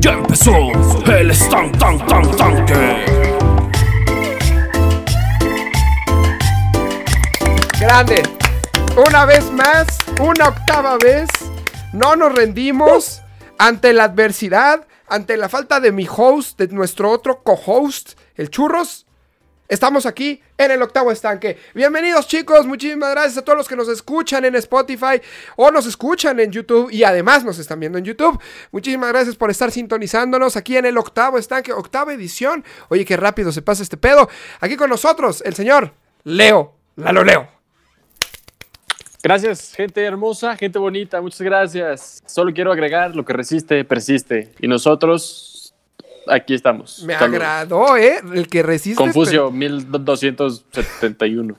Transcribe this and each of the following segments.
Ya empezó el stand tan tan tanque. Grande. Una vez más, una octava vez, no nos rendimos ante la adversidad, ante la falta de mi host, de nuestro otro co-host, el Churros. Estamos aquí en el octavo estanque. Bienvenidos chicos, muchísimas gracias a todos los que nos escuchan en Spotify o nos escuchan en YouTube y además nos están viendo en YouTube. Muchísimas gracias por estar sintonizándonos aquí en el octavo estanque, octava edición. Oye, qué rápido se pasa este pedo. Aquí con nosotros el señor Leo, Lalo Leo. Gracias, gente hermosa, gente bonita, muchas gracias. Solo quiero agregar lo que resiste, persiste. Y nosotros, aquí estamos. Me agradó, ¿eh? El que resiste. Confucio, 1271.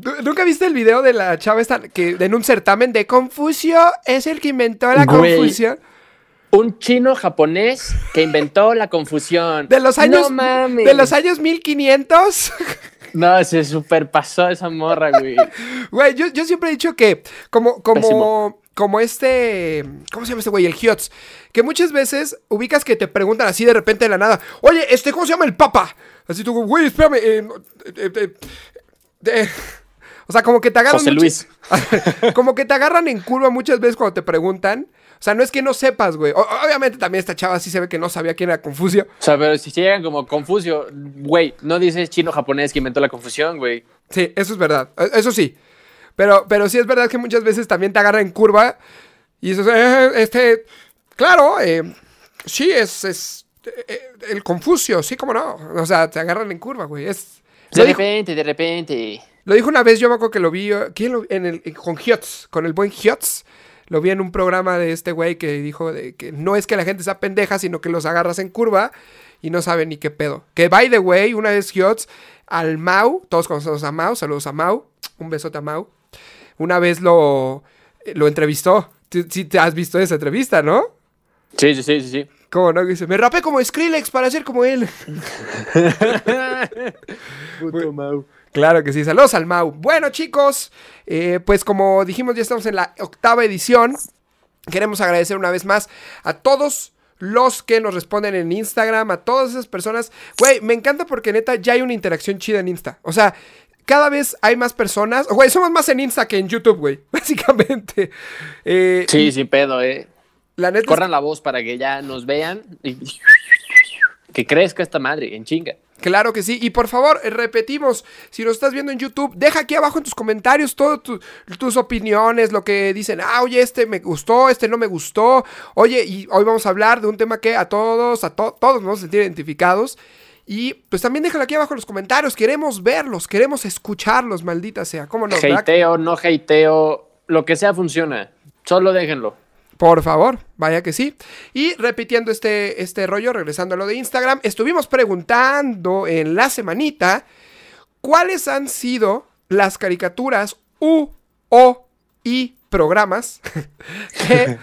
¿Tú- ¿Nunca viste el video de la chava esta que en un certamen de Confucio es el que inventó la Güey. confusión? Un chino japonés que inventó la confusión. De los años No mames. de los años 1500. No, se superpasó esa morra, güey. Güey, yo, yo siempre he dicho que como como Pésimo. Como este, ¿cómo se llama este güey? El Hiots, que muchas veces ubicas que te preguntan así de repente de la nada, "Oye, este ¿cómo se llama el Papa?" Así tú, "Güey, espérame, eh, eh, eh, eh". O sea, como que te agarran José Luis. como que te agarran en curva muchas veces cuando te preguntan. O sea, no es que no sepas, güey. Obviamente también esta chava sí se ve que no sabía quién era Confucio. O sea, pero si llegan como Confucio, güey, no dices chino japonés que inventó la confusión, güey. Sí, eso es verdad. E- Eso sí. Pero, pero sí es verdad que muchas veces también te agarran en curva. Y dices, "Eh, este. Claro, eh, sí, es, es eh, el Confucio, sí, como no. O sea, te agarran en curva, güey. Es. De dijo, repente, de repente. lo dijo una vez, yo me acuerdo que lo vi. ¿Quién lo en el, con Hiots, con el buen Hiots. Lo vi en un programa de este güey que dijo de que no es que la gente sea pendeja, sino que los agarras en curva y no saben ni qué pedo. Que by the way, una vez Hiots al Mau, todos conocemos a Mau, saludos a Mau, un besote a Mau. Una vez lo, lo entrevistó. Tú- Sí te has visto esa entrevista, ¿no? Sí, sí, sí, sí, sí. ¿Cómo no? Dice, me rapé como Skrillex para ser como él. Puto Mau. Claro que sí, saludos al Mau. Bueno, chicos, eh, pues como dijimos, ya estamos en la octava edición. Queremos agradecer una vez más a todos los que nos responden en Instagram, a todas esas personas. Güey, me encanta porque neta ya hay una interacción chida en Insta. O sea, cada vez hay más personas. Güey, somos más en Insta que en YouTube, güey. Básicamente. Eh, Sí, sin pedo, eh. La neta es Corran la voz para que ya nos vean y que crezca esta madre en chinga. Claro que sí. Y por favor, eh, repetimos, si nos estás viendo en YouTube, deja aquí abajo en tus comentarios todas tus opiniones, lo que dicen, ah, oye, este me gustó, este no me gustó. Oye, y hoy vamos a hablar de un tema que a todos, a to- todos nos sentir identificados. Y pues también déjalo aquí abajo en los comentarios. Queremos verlos, queremos escucharlos, maldita sea. ¿Cómo no? Hateo, no hateo, lo que sea funciona. Solo déjenlo. Por favor, vaya que sí. Y repitiendo este, este rollo, regresando a lo de Instagram, estuvimos preguntando en la semanita cuáles han sido las caricaturas u o y programas que,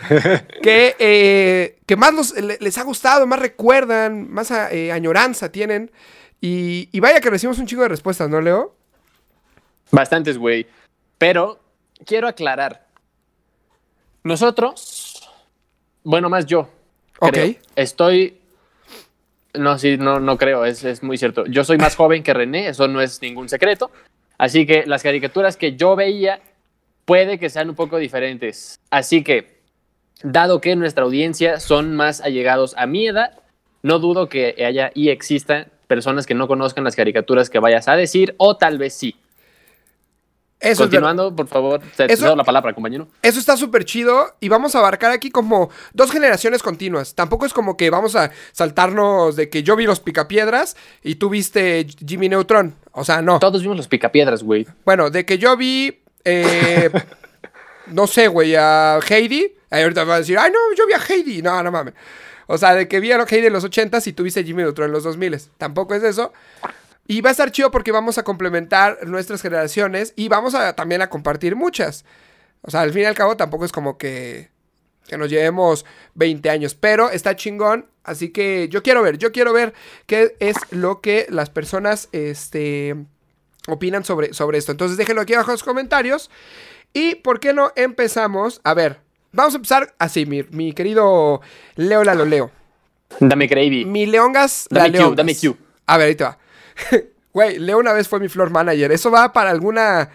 que, eh, que más los- les ha gustado, más recuerdan, más eh, añoranza tienen. Y, y vaya que recibimos un chingo de respuestas, ¿no, Leo? Bastantes, güey. Pero quiero aclarar. Nosotros, bueno, más yo. Ok. creo, estoy. No, sí, no, no creo, es, es muy cierto. Yo soy más joven que René, eso no es ningún secreto. Así que las caricaturas que yo veía puede que sean un poco diferentes. Así que, dado que nuestra audiencia son más allegados a mi edad, no dudo que haya y existan personas que no conozcan las caricaturas que vayas a decir, o tal vez sí. Eso Continuando, por favor, te Eso- la palabra, compañero. Eso está súper chido y vamos a abarcar aquí como dos generaciones continuas. Tampoco es como que vamos a saltarnos de que yo vi los picapiedras y tú viste Jimmy Neutron. O sea, no. Todos vimos los picapiedras, güey. Bueno, de que yo vi, eh, no sé, güey, a Heidi. Ahí ahorita va a decir, ay, no, yo vi a Heidi. No, no mames. O sea, de que vi a Heidi en los 80s y tú viste Jimmy Neutron en los 2000s. Tampoco es eso. Y va a estar chido porque vamos a complementar nuestras generaciones y vamos a también a compartir muchas. O sea, al fin y al cabo tampoco es como que, que nos llevemos 20 años, pero está chingón. Así que yo quiero ver, yo quiero ver qué es lo que las personas este, opinan sobre, sobre esto. Entonces déjenlo aquí abajo en los comentarios. Y por qué no empezamos. A ver, vamos a empezar así, mi, mi querido Leo Lalo Leo. Dame gravy. Mi Leongas, la Dame Q, dame Q. A ver, ahí te va. Güey, Leo una vez fue mi floor manager. Eso va para alguna.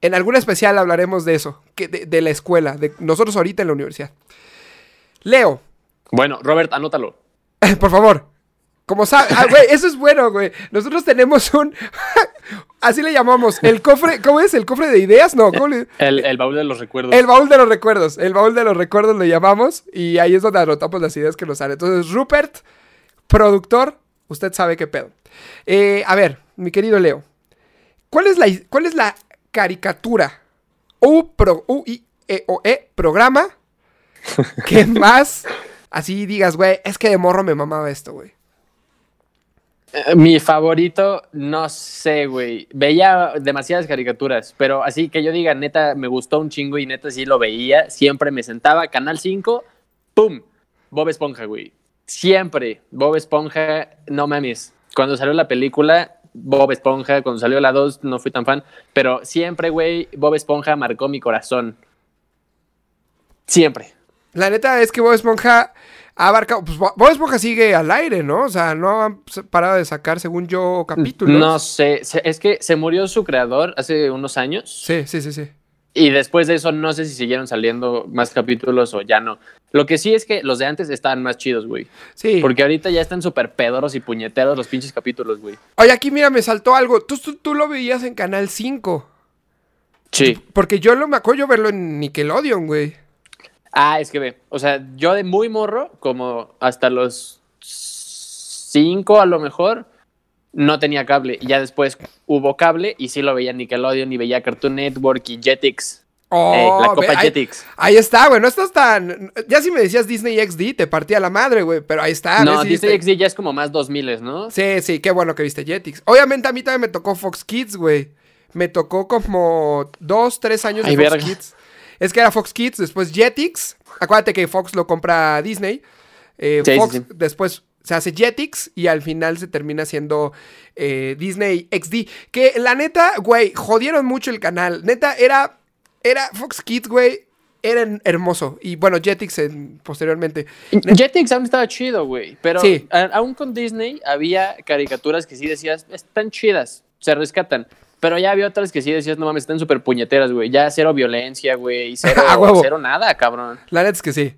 En alguna especial hablaremos de eso. Que de, de la escuela. De nosotros ahorita en la universidad. Leo, Bueno, Robert, anótalo. por favor. Como sabes. Ah, güey, eso es bueno, güey. Nosotros tenemos un. Así le llamamos. El cofre. ¿Cómo es? ¿El cofre de ideas? No, ¿cómo le- El, el baúl de los recuerdos. El baúl de los recuerdos. El baúl de los recuerdos lo llamamos. Y ahí es donde anotamos las ideas que nos salen. Entonces, Rupert, productor, usted sabe qué pedo. Eh, a ver, mi querido Leo. ¿Cuál es la, cuál es la caricatura o, pro, U, I, E, o, E, programa que más así digas, güey, es que de morro me mamaba esto, güey? Eh, Mi favorito, no sé, güey. Veía demasiadas caricaturas, pero así que yo diga, neta, me gustó un chingo y neta sí lo veía. Siempre me sentaba, Canal 5, ¡pum! Bob Esponja, güey. Siempre, Bob Esponja, no mames. Cuando salió la película, Bob Esponja, cuando salió la 2, no fui tan fan, pero siempre, güey, Bob Esponja marcó mi corazón. Siempre. La neta es que Bob Esponja abarcado. Pues Bo- Bob Esponja sigue al aire, ¿no? O sea, no han parado de sacar, según yo, capítulos. No sé, es que se murió su creador hace unos años. Sí, sí, sí, sí. Y después de eso, no sé si siguieron saliendo más capítulos o ya no. Lo que sí es que los de antes estaban más chidos, güey. Sí. Porque ahorita ya están súper pedoros y puñeteros los pinches capítulos, güey. Oye, aquí mira, me saltó algo. Tú, tú, tú lo veías en Canal 5. Sí. Porque yo lo me acuerdo verlo en Nickelodeon, güey. Ah, es que ve. O sea, yo de muy morro, como hasta los cinco a lo mejor, no tenía cable. Y ya después hubo cable y sí lo veía Nickelodeon y veía Cartoon Network y Jetix. Oh, Eh, la Copa ve, ahí, Jetix. ahí está, güey. No estás tan. Ya si me decías Disney XD, te partía la madre, güey. Pero ahí está. no, Disney viste. XD ya es como más 2000, ¿no? Sí, sí, qué bueno que viste Jetix. Obviamente a mí también me tocó Fox Kids, güey. Me tocó como dos, tres años de Fox verga. Kids. Es que era Fox Kids, después Jetix. Acuérdate que Fox lo compra Disney. Eh, Sí, sí, Fox sí. después se hace Jetix y al final se termina siendo eh, Disney XD. Que la neta, güey, jodieron mucho el canal. Neta, era, era Fox Kids, güey. Era hermoso. Y bueno, Jetix en- posteriormente. Jetix aún estaba chido, güey. Pero Sí. a- aún con Disney había caricaturas que sí decías, están chidas, se rescatan. Pero ya había otras que sí decías, no mames, están súper puñeteras, güey. Ya cero violencia, güey. y Cero, A huevo. cero nada, cabrón. La neta es que sí.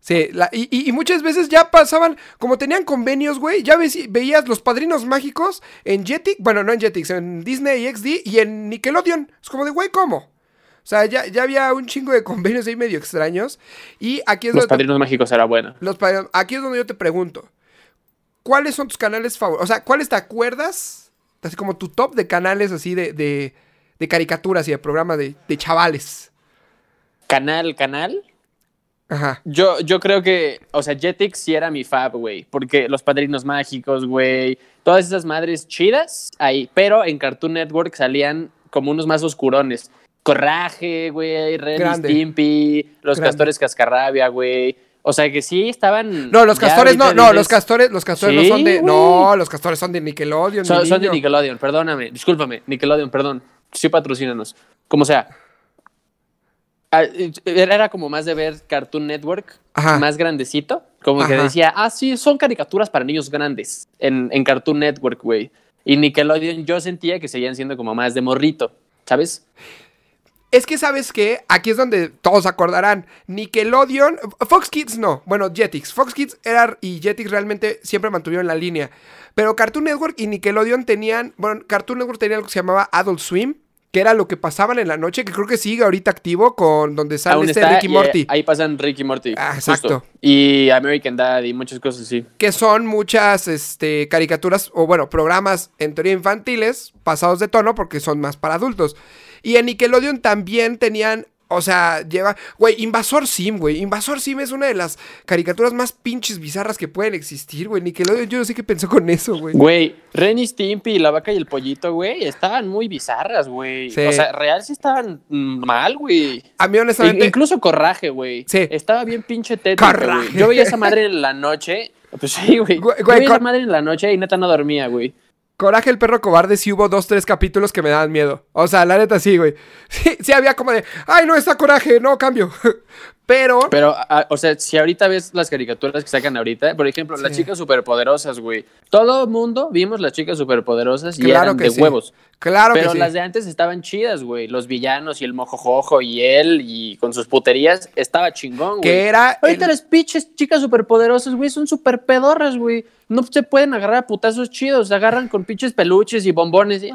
Sí, la- y, y- muchas veces ya pasaban, como tenían convenios, güey, ya ves- veías los padrinos mágicos en Jetix, bueno, no en Jetix, en Disney XD y en Nickelodeon. Es como de, güey, ¿cómo? O sea, ya, ya había un chingo de convenios ahí medio extraños. Y aquí es, Los donde, te- padrinos mágicos era buena. los padrinos- aquí es donde yo te pregunto, ¿cuáles son tus canales favoritos? O sea, ¿cuáles te acuerdas? Así como tu top de canales así de, de, de caricaturas y de programas de, de chavales. Canal, canal. Ajá. Yo, yo creo que, o sea, Jetix sí era mi fab, güey. Porque los padrinos mágicos, güey. Todas esas madres chidas ahí. Pero en Cartoon Network salían como unos más oscurones. Coraje, güey. Ren. Stimpy. Los Grande. castores cascarrabia, güey. O sea que sí estaban. No, los castores no, no, los castores, los castores Sí, no son de. No, los castores son de Nickelodeon. Son, de. Nickelodeon, perdóname. Discúlpame, Nickelodeon, perdón. Sí, patrocínanos. Como sea. Ah, Era como más de ver Cartoon Network, Ajá. más grandecito. Como que decía, ah, sí, son caricaturas para niños grandes en, en Cartoon Network, güey. Y Nickelodeon yo sentía que seguían siendo como más de morrito, ¿sabes? Es que, ¿sabes qué? Aquí es donde todos acordarán. Nickelodeon. Fox Kids no. Bueno, Jetix. Fox Kids era. Y Jetix realmente siempre mantuvieron la línea. Pero Cartoon Network y Nickelodeon tenían. Bueno, Cartoon Network tenía algo que se llamaba Adult Swim. Que era lo que pasaban en la noche. Que creo que sigue ahorita activo con donde sale este Ricky y, Morty. eh, ahí pasan Ricky Morty. Ah, justo. exacto. Y American Dad y muchas cosas así. que son muchas este, caricaturas o bueno, programas en teoría infantiles pasados de tono porque son más para adultos. Y en Nickelodeon también tenían, o sea, lleva, güey, Invasor Sim, güey. Invasor Sim es una de las caricaturas más pinches bizarras que pueden existir, güey. Nickelodeon yo no sé qué pensó con eso, güey. Güey, Ren y Stimpy, la vaca y el pollito, güey, estaban muy bizarras, güey. Sí. O sea, real sí estaban mal, güey. A mí honestamente Incluso Coraje, güey. Sí. Estaba bien pinche tétrico, Coraje. güey. Yo veía esa madre en la noche. Pues sí, güey. Yo veía esa madre en la noche y neta no dormía, güey. Coraje el perro cobarde sí hubo dos, tres capítulos que me daban miedo. O sea, la neta sí, güey. Sí, sí había como de, ay, no, está coraje, no, cambio. Pero, Pero, ah, o sea, si ahorita ves las caricaturas que sacan ahorita, por ejemplo, las chicas superpoderosas, güey. Todo mundo vimos las chicas superpoderosas y eran que de sí. huevos. claro Pero que sí. las de antes estaban chidas, güey. Los villanos y el mojojojo y él y con sus puterías estaba chingón, güey. que era... Ahorita el- las pinches chicas superpoderosas, güey, son super pedorras, güey. No se pueden agarrar a putazos chidos. Se agarran con pinches peluches y bombones. y-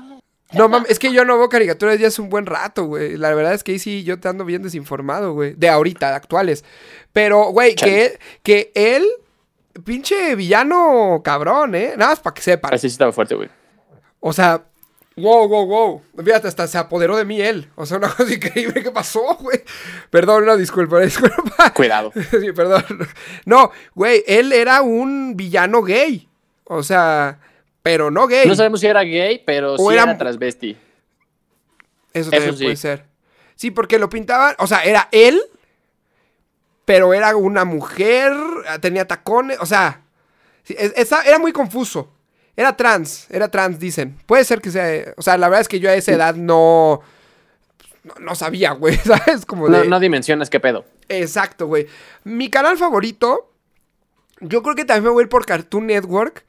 No mames, es que yo no veo caricaturas ya hace un buen rato, güey. La verdad es que ahí sí yo te ando bien desinformado, güey. De ahorita, de actuales. Pero, güey, que, que él, pinche villano cabrón, ¿eh? Nada más para que sepan. Así sí estaba fuerte, güey. O sea, wow, wow, wow. Fíjate, hasta se apoderó de mí él. O sea, una cosa increíble que pasó, güey. Perdón, no, disculpa, disculpa. Cuidado. Sí, perdón. No, güey, él era un villano gay. O sea, pero no gay. No sabemos si era gay, pero sí O era, era- transvesti. Eso Eso también sí. puede ser. Sí, porque lo pintaban, o sea, era él, pero era una mujer, tenía tacones, o sea, sí, esa- era muy confuso. Era trans, era trans, dicen. Puede ser que sea, o sea, la verdad es que yo a esa edad no, no, no sabía, güey, ¿sabes? Como No, de... no dimensionas qué pedo. Exacto, güey. Mi canal favorito, yo creo que también me voy a ir por Cartoon Network,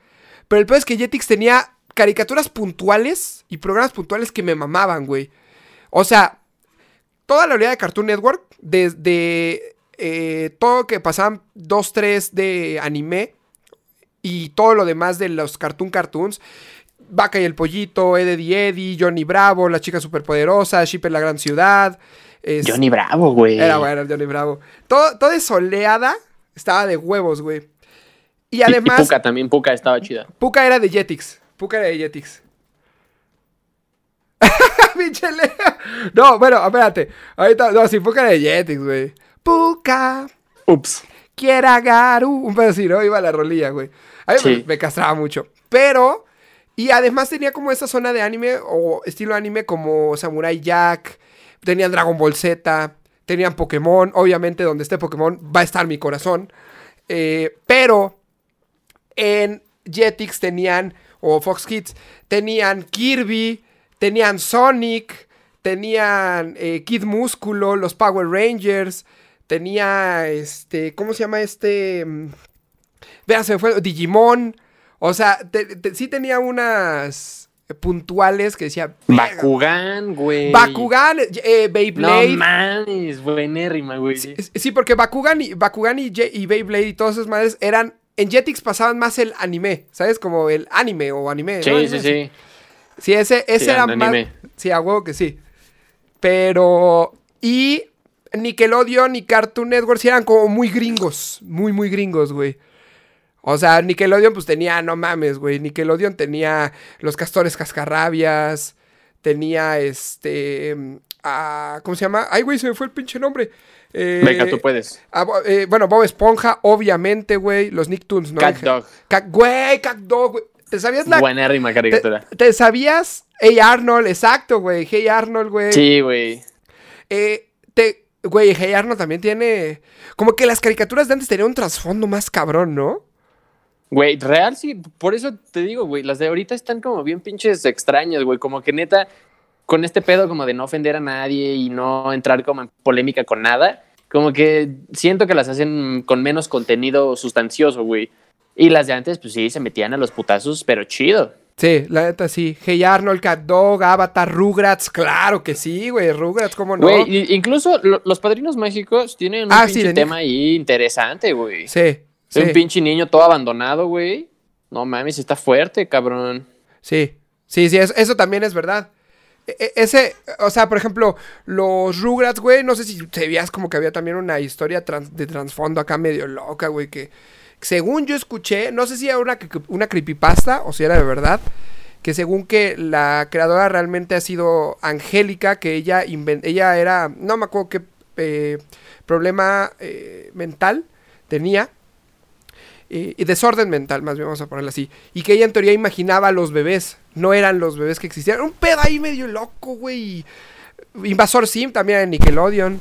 pero el peor es que Jetix tenía caricaturas puntuales y programas puntuales que me mamaban, güey. O sea, toda la realidad de Cartoon Network, desde eh, todo que pasaban 2, 3 de anime y todo lo demás de los Cartoon Cartoons. Vaca y el Pollito, Eddie Eddie, Johnny Bravo, La Chica Superpoderosa, Ship en la Gran Ciudad. es- Johnny Bravo, güey. era bueno Johnny Bravo. Todo, toda esa oleada estaba de huevos, güey. Y además, Y Puka también, Puka estaba chida. Puka era de Jetix. Puka era de Jetix. No, bueno, espérate. Ahorita, no, sí, Puka era de Jetix, güey. Puka, Ups. quiera Garu. Un así, ¿no? Iba la rolilla, güey. A mí me- Sí. me, castraba mucho. Pero, y además tenía como esa zona de anime o estilo anime como Samurai Jack. Tenían Dragon Ball Z. Tenían Pokémon. Obviamente, donde esté Pokémon va a estar mi corazón. Eh, pero en Jetix tenían, o Fox Kids, tenían Kirby, tenían Sonic, tenían eh, Kid Músculo, los Power Rangers, tenía este, ¿cómo se llama este? Mm, Vea, se me fue, Digimon. O sea, te- te- sí tenía unas puntuales que decía... "Verga, Bakugan, güey. Bakugan, eh, No Beyblade. mames, buenérrima, güey. Sí, sí, porque Bakugan y, Bakugan y, y Beyblade y todas esas madres eran. En Jetix pasaban más el anime, ¿sabes? Como el anime o anime. Sí, ¿no? sí, sí. Sí, ese, ese Sí, era an- más. anime. Sí, a huevo que sí. Pero. Y Nickelodeon y Cartoon Network sí eran como muy gringos. Muy, muy gringos, güey. O sea, Nickelodeon pues tenía, no mames, güey. Nickelodeon tenía los castores cascarrabias. Tenía este. mm, ah, ¿Cómo se llama? Ay, güey, se me fue el pinche nombre. Eh, Venga, tú puedes. ah, eh, bueno, Bob Esponja, obviamente, güey. Los Nicktoons, ¿no? Cat Dog. Cat- Güey, Cat Dog, güey. ¿Te sabías la Buenérrima caricatura. ¿Te, te sabías? Hey Arnold, exacto, güey. Hey Arnold, güey. Sí, güey. Eh, te, güey, Hey Arnold también tiene. Como que las caricaturas de antes tenían un trasfondo más cabrón, ¿no? Güey, real sí, por eso te digo, güey, las de ahorita están como bien pinches extrañas, güey, como que neta, con este pedo como de no ofender a nadie y no entrar como en polémica con nada, como que siento que las hacen con menos contenido sustancioso, güey. Y las de antes, pues sí, se metían a los putazos, pero chido. Sí, la neta sí. Hey Arnold, Cat Dog, Avatar, Rugrats. Claro que sí, güey. Rugrats, ¿cómo no? Güey, incluso lo- los padrinos mágicos tienen un Ah, pinche tema ahí interesante, güey. Sí, sí. Un pinche niño todo abandonado, güey. No mames, está fuerte, cabrón. Sí, sí, sí, eso, eso también es verdad. E- e- ese, o sea, por ejemplo, los Rugrats, güey, no sé si te veías como que había también una historia de trasfondo acá medio loca, güey, que según yo escuché, no sé si era una, una creepypasta o si era de verdad, que según que la creadora realmente ha sido Angélica, que ella, ella era, no me acuerdo qué eh, problema eh, mental tenía, eh, y desorden mental, más bien vamos a ponerlo así. Y que ella en teoría imaginaba a los bebés. No eran los bebés que existían. Un pedo ahí medio loco, güey. Invasor Sim también en Nickelodeon.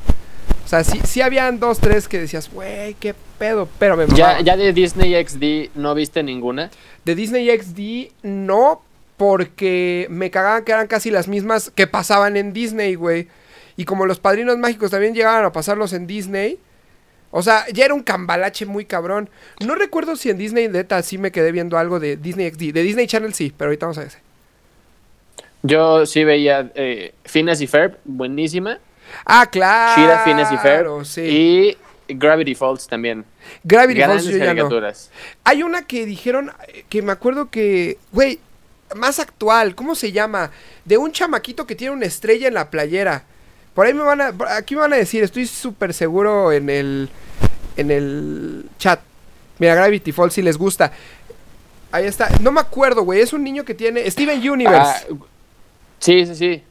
O sea, sí, sí habían dos, tres que decías, güey, qué pedo. Pero me Ya, ya de Disney XD no viste ninguna. De Disney XD, no. Porque me cagaban que eran casi las mismas que pasaban en Disney, güey. Y como los padrinos mágicos también llegaban a pasarlos en Disney, O sea, ya era un cambalache muy cabrón. No recuerdo si en Disney neta sí me quedé viendo algo de Disney XD. De Disney Channel sí, pero ahorita vamos a ese. Yo sí veía eh, Phineas y Ferb, buenísima. Ah, claro. Shira, Phineas y Ferb. sí. Y Gravity Falls también. Gravity Grandes Falls yo ya no. caricaturas. Hay una que dijeron, eh, que me acuerdo que, güey, más actual, ¿cómo se llama? De un chamaquito que tiene una estrella en la playera. Por ahí me van a, aquí me van a decir, estoy súper seguro en el, en el chat. Mira, Gravity Falls si les gusta. Ahí está, no me acuerdo, güey, es un niño que tiene, Steven Universe. Ah, sí, sí, sí.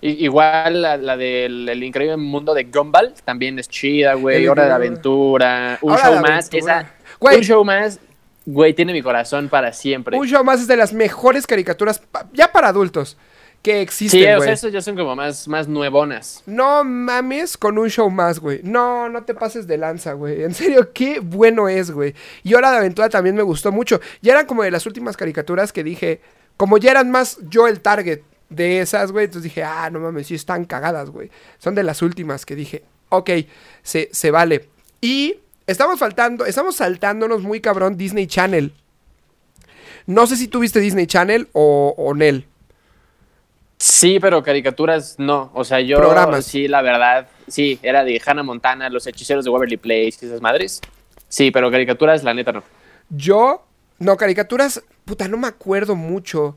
I- igual la, la del el increíble mundo de Gumball también es chida, güey. Hora de aventura. Un Hora show más. Esa, Güey. Un show más, güey, tiene mi corazón para siempre. un show más es de las mejores caricaturas, pa- ya para adultos, que existen, sí, o sea, esos ya son como más, más nuevonas. No mames con un show más, güey. No, no te pases de lanza, güey. En serio, qué bueno es, güey. Y Hora de Aventura también me gustó mucho. Ya eran como de las últimas caricaturas que dije, como ya eran más yo el target de esas, güey. Entonces dije, ah, no mames, sí están cagadas, güey. Son de las últimas que dije, ok, se, se vale. Y estamos faltando, estamos saltándonos muy cabrón Disney Channel. No sé si tuviste Disney Channel o, o Nel. Sí, pero caricaturas no. O sea, yo Programas. sí, la verdad, sí, era de Hannah Montana, Los Hechiceros de Waverly Place, esas madres. Sí, pero caricaturas, la neta, no. Yo, no, caricaturas, puta, no me acuerdo mucho.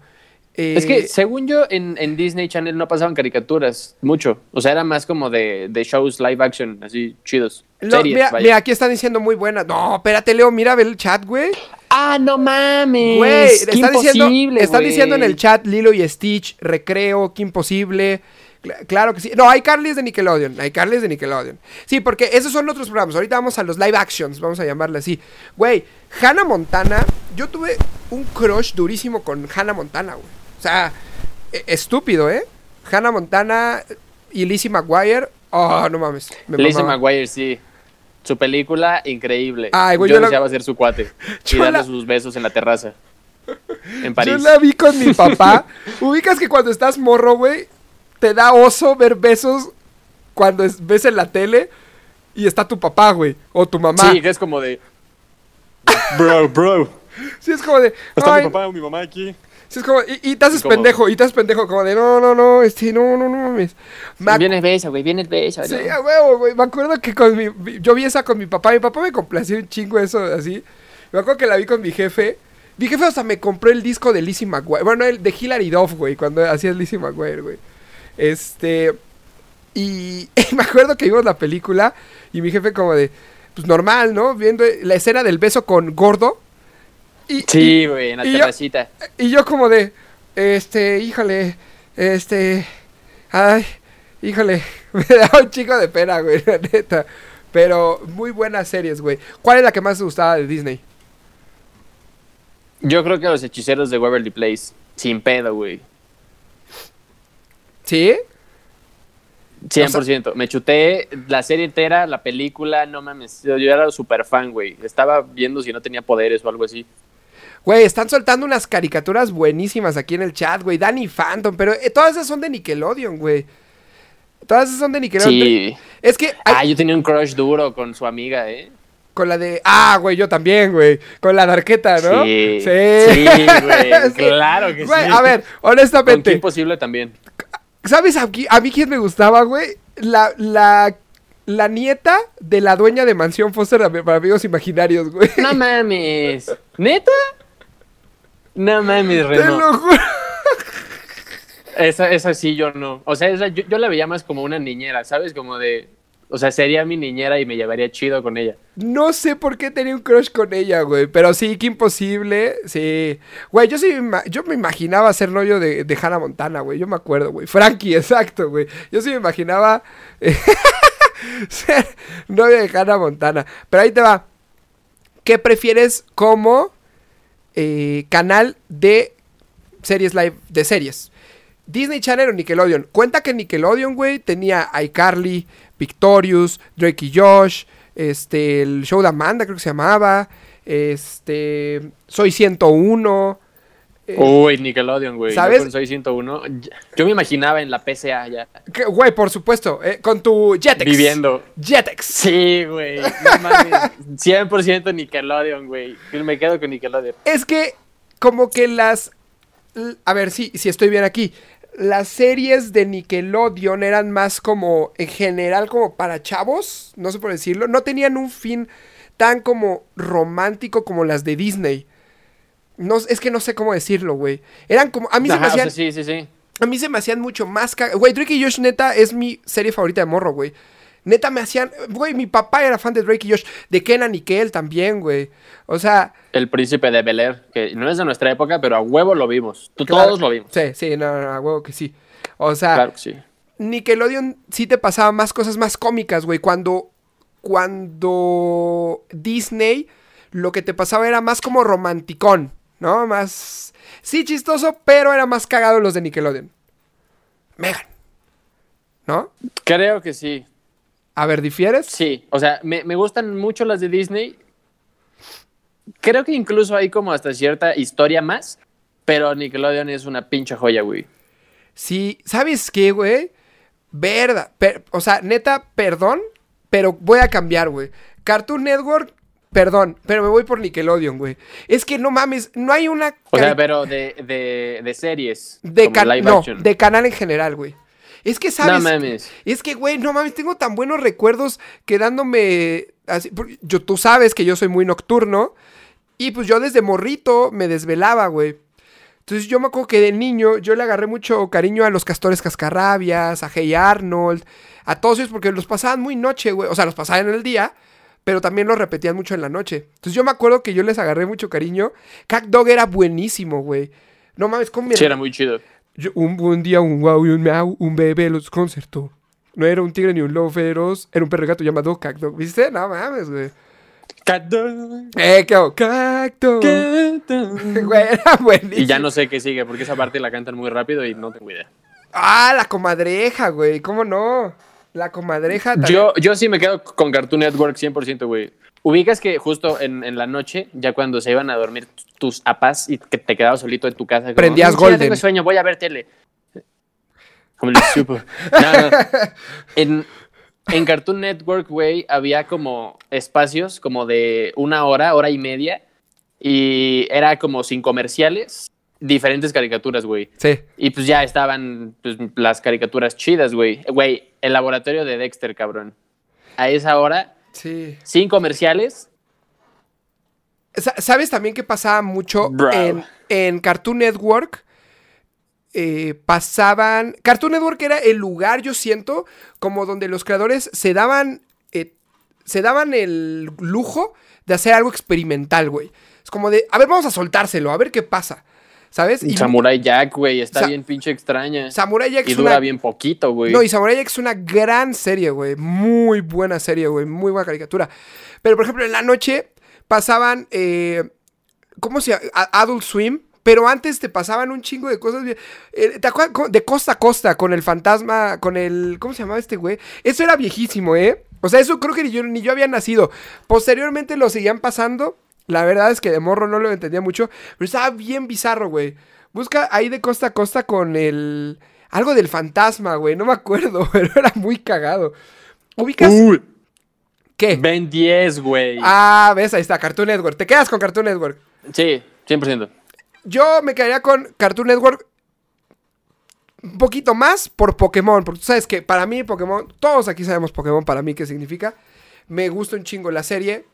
Eh, Es que, según yo, en, en Disney Channel no pasaban caricaturas mucho. O sea, era más como de, de shows live action, así chidos. Series, mira, mira, aquí están diciendo muy buenas. No, espérate, Leo, mira, ve el chat, güey. ¡Ah, no mames! Güey, ¡Qué está diciendo, imposible, está güey! diciendo en el chat Lilo y Stitch, Recreo, Qué Imposible. Cla- Claro que sí. No, hay Carly es de Nickelodeon. Hay Carly es de Nickelodeon. Sí, porque esos son otros programas. Ahorita vamos a los live actions, vamos a llamarle así. Güey, Hannah Montana. Yo tuve un crush durísimo con Hannah Montana, güey. O sea, e- estúpido, ¿eh? Hannah Montana y Lizzie McGuire. Oh, no mames. me Lizzie. McGuire, sí. Su película, increíble. Ay, güey, yo, yo la- deseaba ser su cuate. Y darle la- sus besos en la terraza. En París. Yo la vi con mi papá. Ubicas que cuando estás morro, güey, te da oso ver besos cuando es- ves en la tele y está tu papá, güey, o tu mamá. Sí, que es como de... Bro, bro. Sí, es como de. Está mi papá o mi mamá aquí. Sí, es como, y, y te haces como- pendejo, y te haces pendejo, como de, no, no, no, este, no, no, no mames. Me Viene el beso, güey, viene el beso. Sí, a huevo, güey. Me acuerdo que con mi. Yo vi esa con mi papá. Mi papá me complació un chingo eso, así. Me acuerdo que la vi con mi jefe. Mi jefe hasta me compró el disco de Lizzie McGuire. Bueno, el de Hilary Duff, güey, cuando hacías Lizzie McGuire, güey. Este. Y me acuerdo que vimos la película y mi jefe, como de. Pues normal, ¿no? Viendo la escena del beso con Gordo. Y, Sí, güey, en la y yo- terracita. y yo como de, este, híjole, este, ay, híjole, me da un chico de pena, güey, la neta. Pero muy buenas series, güey. ¿Cuál es la que más te gustaba de Disney? Yo creo que los hechiceros de Waverly Place. Sin pedo, güey. ¿Sí? 100%. Me chuté la serie entera, la película, no mames. Yo, yo era súper fan, güey. Estaba viendo si no tenía poderes o algo así. Güey, están soltando unas caricaturas buenísimas aquí en el chat, güey. Danny Phantom, pero eh, todas esas son de Nickelodeon, güey. Todas esas son de Nickelodeon. Sí. Es que hay- Ah, yo tenía un crush duro con su amiga, ¿eh? con la de... Ah, güey, yo también, güey. Con la darqueta, ¿no? Sí. Sí, Sí, güey. Sí. Claro que Güey, sí. a ver, Con honestamente. Kim Imposible también. ¿Sabes a, a mí quién me gustaba, güey? La, la, la nieta de la dueña de Mansión Foster para Amigos Imaginarios, güey. No mames. ¿Neta? No mames, Te Reno. lo juro. Esa, esa sí, yo no. O sea, esa, yo, yo la veía más como una niñera, ¿sabes? Como de. O sea, sería mi niñera y me llevaría chido con ella. No sé por qué tenía un crush con ella, güey. Pero sí, qué imposible. Sí. Güey, yo sí yo me imaginaba ser novio de, de Hannah Montana, güey. Yo me acuerdo, güey. Frankie, exacto, güey. Yo sí me imaginaba ser novio de Hannah Montana. Pero ahí te va. ¿Qué prefieres como eh, canal de series live, de series? Disney Channel o Nickelodeon. Cuenta que Nickelodeon, güey, tenía iCarly, Victorious, Drake y Josh, este, el show de Amanda creo que se llamaba, este, Soy 101, Eh, Uy, Nickelodeon, güey. ¿Sabes? Yo con Soy 101. Yo me imaginaba en la PCA ya. que- Güey, por supuesto, eh, con tu Jetex. Viviendo. Jetex. Sí, güey. No mames. 100% Nickelodeon, güey. Me quedo con Nickelodeon. Es que como que las... A ver, sí, si estoy bien aquí. Las series de Nickelodeon eran más como, en general, como para chavos, no sé por decirlo. No tenían un fin tan como romántico como las de Disney. No, es que no sé cómo decirlo, güey. Eran como... A mí se me Ajá, o sea, hacían... sí, sí, sí. A mí se me hacían mucho más... Güey, Drake y Josh neta es mi serie favorita de morro, güey. Neta me hacían... Güey, mi papá era fan de Drake y Josh. De Kenan y Kel también, güey. O sea... El príncipe de Bel Air, que no es de nuestra época, pero a huevo lo vimos. Tú, claro- Todos lo vimos. Sí, sí, no, no, a huevo que sí. O sea, Claro que sí. Nickelodeon sí te pasaba más cosas más cómicas, güey. Cuando... Cuando... Disney... Lo que te pasaba era más como romanticón, ¿no? Más... Sí, chistoso, pero era más cagado los de Nickelodeon. Megan. ¿No? Creo que sí. A ver, ¿difieres? Sí. O sea, me, me gustan mucho las de Disney. Creo que incluso hay como hasta cierta historia más. Pero Nickelodeon es una pinche joya, güey. Sí, ¿sabes qué, güey? Verdad. per- o sea, neta, perdón, pero voy a cambiar, güey. Cartoon Network, perdón, pero me voy por Nickelodeon, güey. Es que no mames, no hay una... O sea, pero de, de, de series. de, can- no, de canal en general, güey. Es que, ¿sabes? No mames. Es que, güey, no mames, tengo tan buenos recuerdos quedándome así. Yo, tú sabes que yo soy muy nocturno. Y pues yo desde morrito me desvelaba, güey. Entonces yo me acuerdo que de niño yo le agarré mucho cariño a los castores cascarrabias, a Hey Arnold, a todos ellos porque los pasaban muy noche, güey. O sea, los pasaban en el día, pero también los repetían mucho en la noche. Entonces yo me acuerdo que yo les agarré mucho cariño. Cat Dog era buenísimo, güey. No mames, ¿cómo me... Sí, era muy chido. Yo- un buen día, un guau y un miau, un bebé los concertó. No era un tigre ni un lobo feroz, era un perro gato llamado Cacto. ¿Viste? No mames, güey. Eh, qué hago? Cacto. Güey, era buenísimo. Y ya no sé qué sigue, porque esa parte la cantan muy rápido y no tengo idea. Ah, la comadreja, güey. ¿Cómo no? La comadreja también. Yo, yo sí me quedo con Cartoon Network 100%, güey. Ubicas que justo en, en la noche, ya cuando se iban a dormir tus apás y que te quedabas solito en tu casa. como, Prendías "Mm, ya Golden". tengo sueño, voy a ver tele. Como supo. No, no. En, en Cartoon Network, güey, había como espacios como de una hora, hora y media. Y era como sin comerciales, diferentes caricaturas, güey. Sí. Y pues ya estaban pues, las caricaturas chidas, güey. Güey, el laboratorio de Dexter, cabrón. A esa hora, Sí. sin comerciales. Sa- ¿Sabes también que pasaba mucho Bro. en, en Cartoon Network? Eh, pasaban. Cartoon Network era el lugar, yo siento, como donde los creadores se daban. eh, se daban el lujo de hacer algo experimental, güey. Es como de, a ver, vamos a soltárselo, a ver qué pasa. ¿Sabes? Y Samurai Jack, güey, está Sa- bien pinche extraña. Samurai Jack y es dura una. bien poquito, güey. No, y Samurai Jack es una gran serie, güey. Muy buena serie, güey. Muy buena caricatura. Pero, por ejemplo, en la noche pasaban. eh, ¿Cómo se llama? Adult Swim. Pero antes te pasaban un chingo de cosas. eh, ¿Te acuerdas? De costa a costa, con el fantasma, con el. ¿Cómo se llamaba este güey? Eso era viejísimo, ¿eh? O sea, eso creo que ni yo, ni yo había nacido. Posteriormente lo seguían pasando. La verdad es que de morro no lo entendía mucho. Pero estaba bien bizarro, güey. Busca ahí de costa a costa con el. Algo del fantasma, güey. No me acuerdo, pero era muy cagado. ¿Ubicas Uy, qué? Ben 10, güey. Ah, ves, ahí está, Cartoon Network. ¿Te quedas con Cartoon Network? Sí, 100%. Yo me quedaría con Cartoon Network un poquito más por Pokémon, porque tú sabes que para mí Pokémon, todos aquí sabemos Pokémon para mí qué significa. Me gusta un chingo la serie,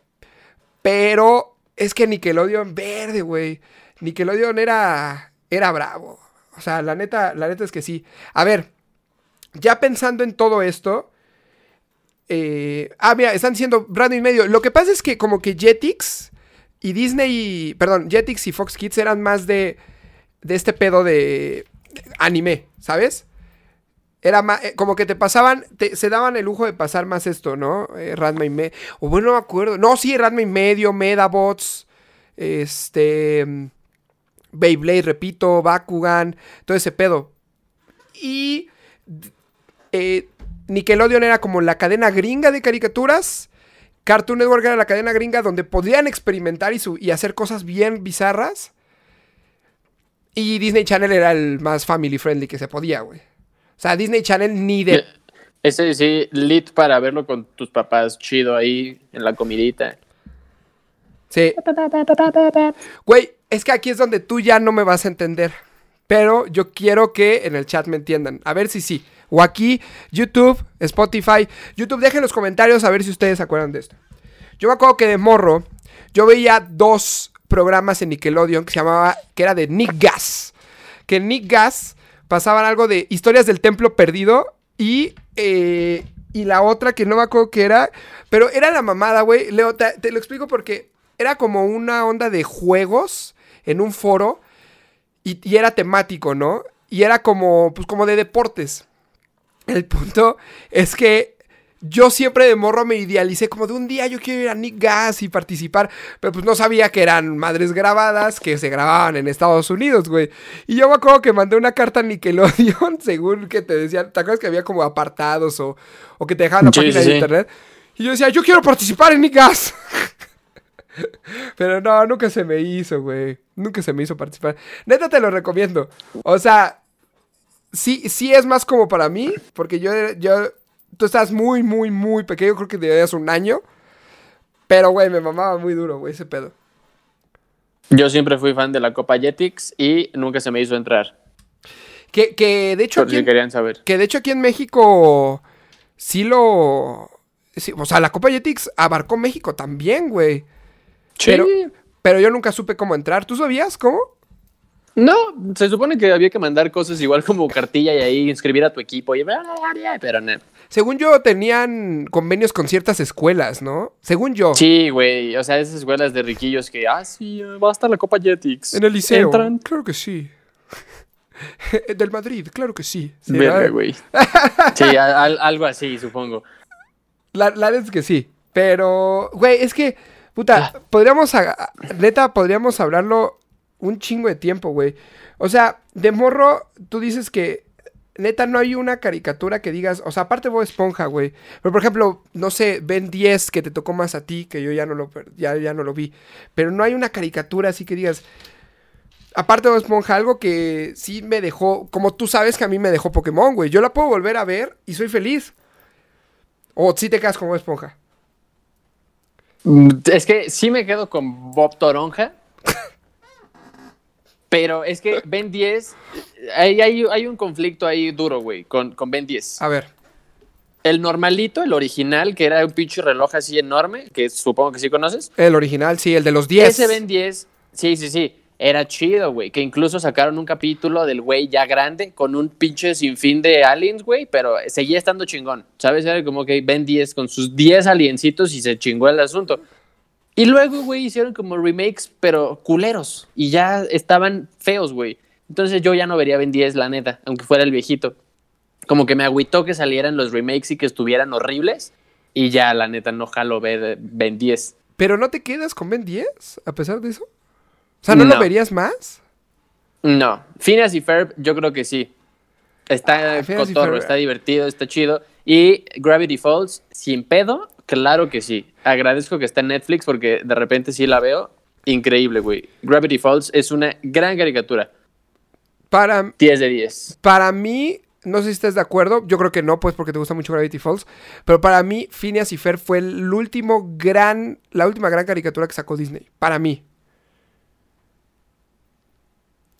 pero es que Nickelodeon verde, güey. Nickelodeon era era bravo. O sea, la neta, la neta es que sí. A ver, ya pensando en todo esto, eh, ah, mira, están diciendo Brando y medio. Lo que pasa es que como que Jetix y Disney, perdón, Jetix y Fox Kids eran más de, de este pedo de anime, ¿sabes? Era más, eh, como que te pasaban, se daban el lujo de pasar más esto, ¿no? Eh, Ranma y medio, o bueno, no me acuerdo. No, sí, Ranma y medio, Medabots, este, Beyblade, repito, Bakugan, todo ese pedo. Y eh, Nickelodeon era como la cadena gringa de caricaturas. Cartoon Network era la cadena gringa donde podían experimentar y hacer cosas bien bizarras. Y Disney Channel era el más family friendly que se podía, güey. O sea, Disney Channel ni de... Ese sí, lit para verlo con tus papás, chido ahí en la comidita. Sí. Güey, es que aquí es donde tú ya no me vas a entender. Pero yo quiero que en el chat me entiendan. A ver si sí. O aquí, YouTube, Spotify. YouTube, dejen los comentarios a ver si ustedes se acuerdan de esto. Yo me acuerdo que de morro, yo veía dos programas en Nickelodeon que se llamaba, que era de Nick Gas. Que Nick Gas pasaban algo de historias del templo perdido y, eh, y la otra que no me acuerdo qué era, pero era la mamada, güey. Leo, te, te lo explico porque era como una onda de juegos en un foro y, y era temático, ¿no? Y era como, pues como de deportes. El punto es que yo siempre de morro me idealicé como de un día yo quiero ir a Nick Gas y participar, pero pues no sabía que eran madres grabadas que se grababan en Estados Unidos, güey. Y yo me acuerdo que mandé una carta a Nickelodeon según que te decían, ¿te acuerdas que había como apartados o, o que te dejaban la Sí, página sí, de internet? Y yo decía, yo quiero participar en Nick Gas. Pero no, nunca se me hizo, güey. Nunca se me hizo participar. Neta te lo recomiendo. O sea, sí, sí es más como para mí, porque yo, yo, tú estás muy, muy, muy pequeño, creo que tenías un año. Pero, güey, me mamaba muy duro, güey, ese pedo. Yo siempre fui fan de la Copa Jetix y nunca se me hizo entrar. Que, que de hecho, Por aquí si en, querían saber. que de hecho aquí en México sí lo... sí, o sea, la Copa Jetix abarcó México también, güey. Pero, pero yo nunca supe cómo entrar. ¿Tú sabías cómo? No, se supone que había que mandar cosas igual como cartilla y ahí inscribir a tu equipo. Y... Pero no. Según yo, tenían convenios con ciertas escuelas, ¿no? Según yo. Sí, güey. O sea, esas escuelas de riquillos que, ah, sí, va a estar la Copa Jetix. En el liceo. Entran. Claro que sí. Del Madrid, claro que sí. Verga, güey. Sí, a- algo así, supongo. La, la es que sí. Pero, güey, es que, puta, Ah. podríamos, a- neta, podríamos hablarlo un chingo de tiempo, güey. O sea, de morro, tú dices que, neta, no hay una caricatura que digas, o sea, aparte Bob Esponja, güey. Pero, por ejemplo, no sé, Ben 10, que te tocó más a ti, que yo ya no lo, ya, ya no lo vi. Pero no hay una caricatura así que digas, aparte de Bob Esponja, algo que sí me dejó, como tú sabes que a mí me dejó Pokémon, güey. Yo la puedo volver a ver y soy feliz. O si te quedas con Bob Esponja. Mm, Es que sí me quedo con Bob Toronja. Pero es que Ben 10, hay, hay, hay un conflicto ahí duro, güey, con, con Ben 10. A ver. El normalito, el original, que era un pinche reloj así enorme, que supongo que sí conoces. El original, sí, el de los 10. Ese Ben 10, sí, sí, sí, era chido, güey. Que incluso sacaron un capítulo del güey ya grande con un pinche sinfín de aliens, güey, pero seguía estando chingón. ¿Sabes? Era como que Ben 10 con sus 10 aliencitos y se chingó el asunto. Y luego, güey, hicieron como remakes, pero culeros. Y ya estaban feos, güey. Entonces yo ya no vería Ben 10, la neta, aunque fuera el viejito. Como que me agüitó que salieran los remakes y que estuvieran horribles. Y ya, la neta, no jalo ver Ben 10. Pero no te quedas con Ben 10, a pesar de eso. O sea, ¿no, lo verías más? No, Phineas y Ferb yo creo que sí. Está Ah, cotorro, está divertido, está chido. Y Gravity Falls, sin pedo, claro que sí. Agradezco que está en Netflix porque de repente sí la veo. Increíble, güey. Gravity Falls es una gran caricatura. Para, 10 de 10. para mí, no sé si estás de acuerdo. Yo creo que no, pues porque te gusta mucho Gravity Falls. Pero para mí, Phineas y Fer fue el último gran, la última gran caricatura que sacó Disney. Para mí.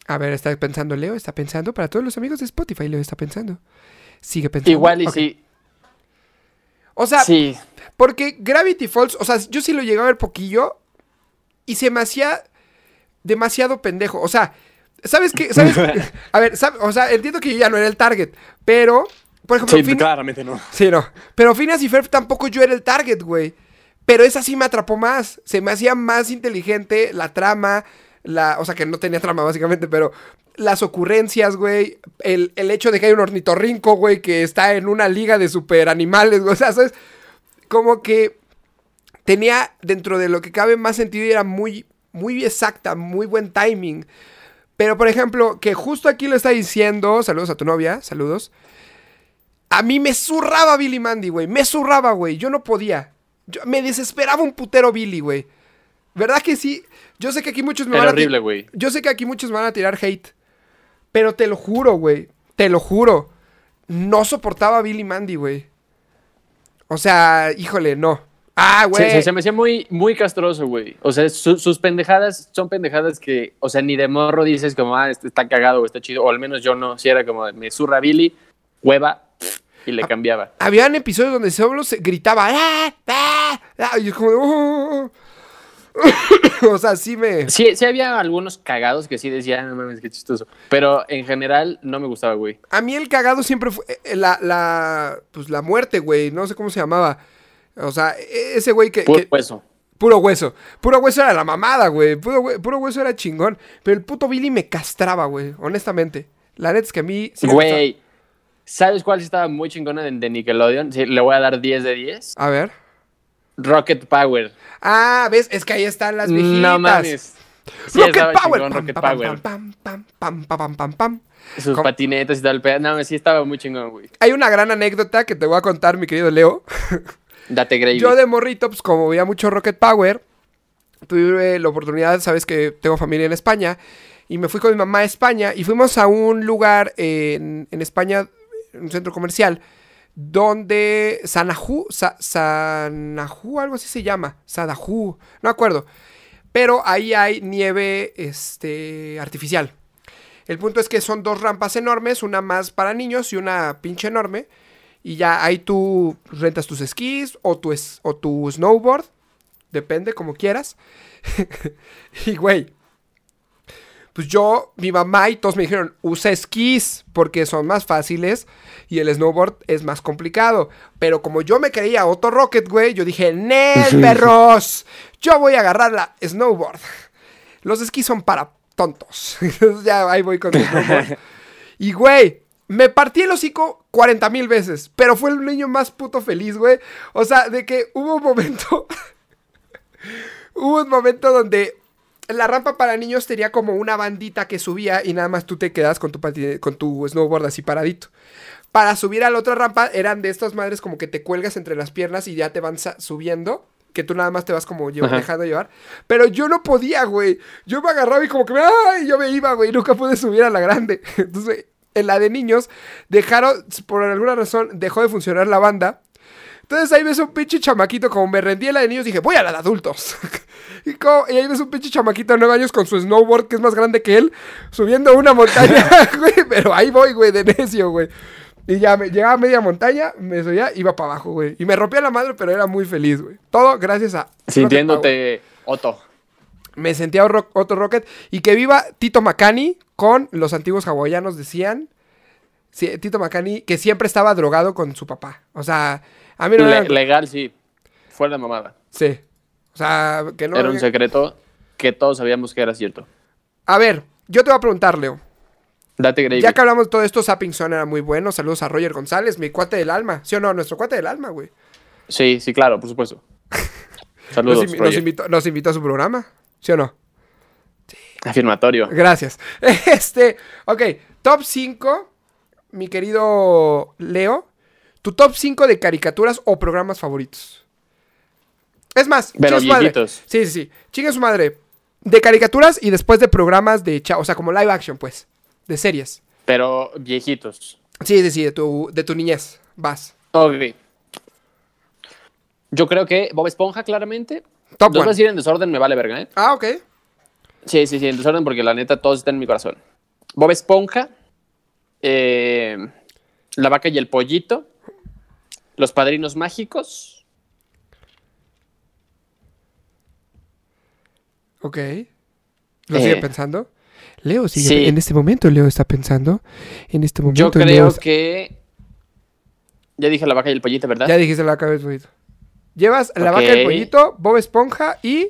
A ver, está pensando Leo, está pensando. Para todos los amigos de Spotify, Leo está pensando. Sigue pensando. Igual y sí. O sea, Sí. Porque Gravity Falls, o sea, yo sí lo llegué a ver poquillo y se me hacía demasiado pendejo. O sea, ¿sabes qué? ¿Sabes? a ver, ¿sabe- o sea, entiendo que yo ya no era el target, pero, por ejemplo, Fin- claramente no. Sí, no. Pero Phineas y Ferb tampoco yo era el target, güey. Pero esa sí me atrapó más. Se me hacía más inteligente la trama. La, o sea, que no tenía trama básicamente, pero las ocurrencias, güey. El, el hecho de que hay un ornitorrinco, güey, que está en una liga de super animales, güey. O sea, ¿sabes? Como que tenía dentro de lo que cabe más sentido y era muy, muy exacta, muy buen timing. Pero, por ejemplo, que justo aquí lo está diciendo, saludos a tu novia, saludos. A mí me zurraba Billy Mandy, güey. Me zurraba, güey. Yo no podía. Yo- me desesperaba un putero Billy, güey. ¿Verdad que sí? Yo sé que aquí muchos me Era van a güey. Yo sé que aquí muchos me van a tirar hate. Pero te lo juro, güey. Te lo juro. No soportaba a Billy Mandy, güey. O sea, híjole, no. Ah, güey. se- se me hacía muy, muy castroso, güey. O sea, su- sus pendejadas son pendejadas que, o sea, ni de morro dices como, ah, este está cagado o está chido. O al menos yo no. Si era como, me zurra Billy, hueva, y le cambiaba. Habían episodios donde solo se gritaba. ¡Ah! ¡Ah! ¡Ah! Y yo como de, "Oh". o sea, sí me. Sí, sí había algunos cagados que sí decía, "Ah, no mames, qué chistoso. Pero en general no me gustaba, güey. A mí el cagado siempre fue eh, la, la, pues la muerte, güey. No sé cómo se llamaba. O sea, e- ese güey que, Puro que- hueso. Puro hueso. Puro hueso era la mamada, güey. Puro, hue- puro hueso era chingón. Pero el puto Billy me castraba, güey. Honestamente. La neta es que a mí... sí Güey, ¿sabes cuál estaba muy chingona de, de Nickelodeon? Sí, le voy a dar 10 de 10. castraba. A ver. Rocket Power. Ah, ¿ves? Es que ahí están las viejitas. No mames. Sí, Rocket Power. chingón Rocket pam, Power. Pam, pam, pam, pam, pam, pam, pam. Sus ¿Cómo? patinetas y tal. No, sí estaba muy chingón, güey. Hay una gran anécdota que te voy a contar, mi querido Leo. Date gravy. Yo de morrito, pues como veía mucho Rocket Power, tuve la oportunidad, sabes que tengo familia en España, y me fui con mi mamá a España y fuimos a un lugar en, en España, un centro comercial, donde Sanajú, Sa- algo así se llama, Sadajú, no acuerdo, pero ahí hay nieve este, artificial. El punto es que son dos rampas enormes, una más para niños y una pinche enorme. Y ya ahí tú rentas tus esquís o tu, o tu snowboard. Depende, como quieras. y güey. Pues yo, mi mamá y todos me dijeron, usa esquís porque son más fáciles y el snowboard es más complicado. Pero como yo me creía Otto Rocket, güey, yo dije, ¡Nel, perros! Yo voy a agarrar la snowboard. Los esquís son para tontos. Entonces ya ahí voy con el snowboard. Y, güey, me partí el hocico 40 mil veces, pero fue el niño más puto feliz, güey. O sea, de que hubo un momento... hubo un momento donde la rampa para niños tenía como una bandita que subía y nada más tú te quedas con tu, con tu snowboard así paradito. Para subir a la otra rampa eran de estas madres como que te cuelgas entre las piernas y ya te van subiendo. Que tú nada más te vas como Ajá. dejando llevar. Pero yo no podía, güey. Yo me agarraba y como que ¡ay! yo me iba, güey. Nunca pude subir a la grande. Entonces, en la de niños, dejaron, por alguna razón, dejó de funcionar la banda. Entonces ahí ves un pinche chamaquito, como me rendí en la de niños, dije, voy a la de adultos. y, como- y ahí ves un pinche chamaquito de 9 años con su snowboard, que es más grande que él, subiendo una montaña, güey. Pero ahí voy, güey, de necio, güey. Y ya me llegaba a media montaña, me subía, iba para abajo, güey. Y me rompía la madre, pero era muy feliz, güey. Todo gracias a... Sintiéndote Otto. Me sentía Otto Rocket. Y que viva Tito Macani con los antiguos hawaianos decían. Sí, Tito Macani, que siempre estaba drogado con su papá. O sea, a mí no me Le- dan- legal, sí. Fue la mamada. Sí. O sea, que no. Era un secreto que todos sabíamos que era cierto. A ver, yo te voy a preguntar, Leo. Date gravy. Ya que hablamos de todo esto, Zapping Zone era muy bueno. Saludos a Roger González, mi cuate del alma. ¿Sí o no? Nuestro cuate del alma, güey. Sí, sí, claro, por supuesto. Nos, Saludos, invi- nos invitó, nos invitó a su programa. ¿Sí o no? Afirmatorio. Gracias. Este, ok, top 5, mi querido Leo. Tu top 5 de caricaturas o programas favoritos. Es más, Pero su madre. viejitos. Sí, sí, sí. Chinga su madre. De caricaturas y después de programas de o sea, como live action, pues. De series. Pero viejitos. Sí, sí, sí, de tu, de tu niñez. Vas. Ok. Yo creo que Bob Esponja, claramente. Top Los voy a decir en desorden, me vale verga, ¿eh? Ah, ok. Sí, sí, sí, en desorden porque la neta todos están en mi corazón. Bob Esponja, eh, La Vaca y el Pollito, Los Padrinos Mágicos, Ok. ¿Lo Eh, sigue pensando? Leo sigue sí. en este momento Leo está pensando. En este momento yo Leo creo está- que... Ya dije La Vaca y el Pollito, ¿verdad? Ya dijiste la vaca y el pollito. Llevas la vaca y el pollito, Bob Esponja y.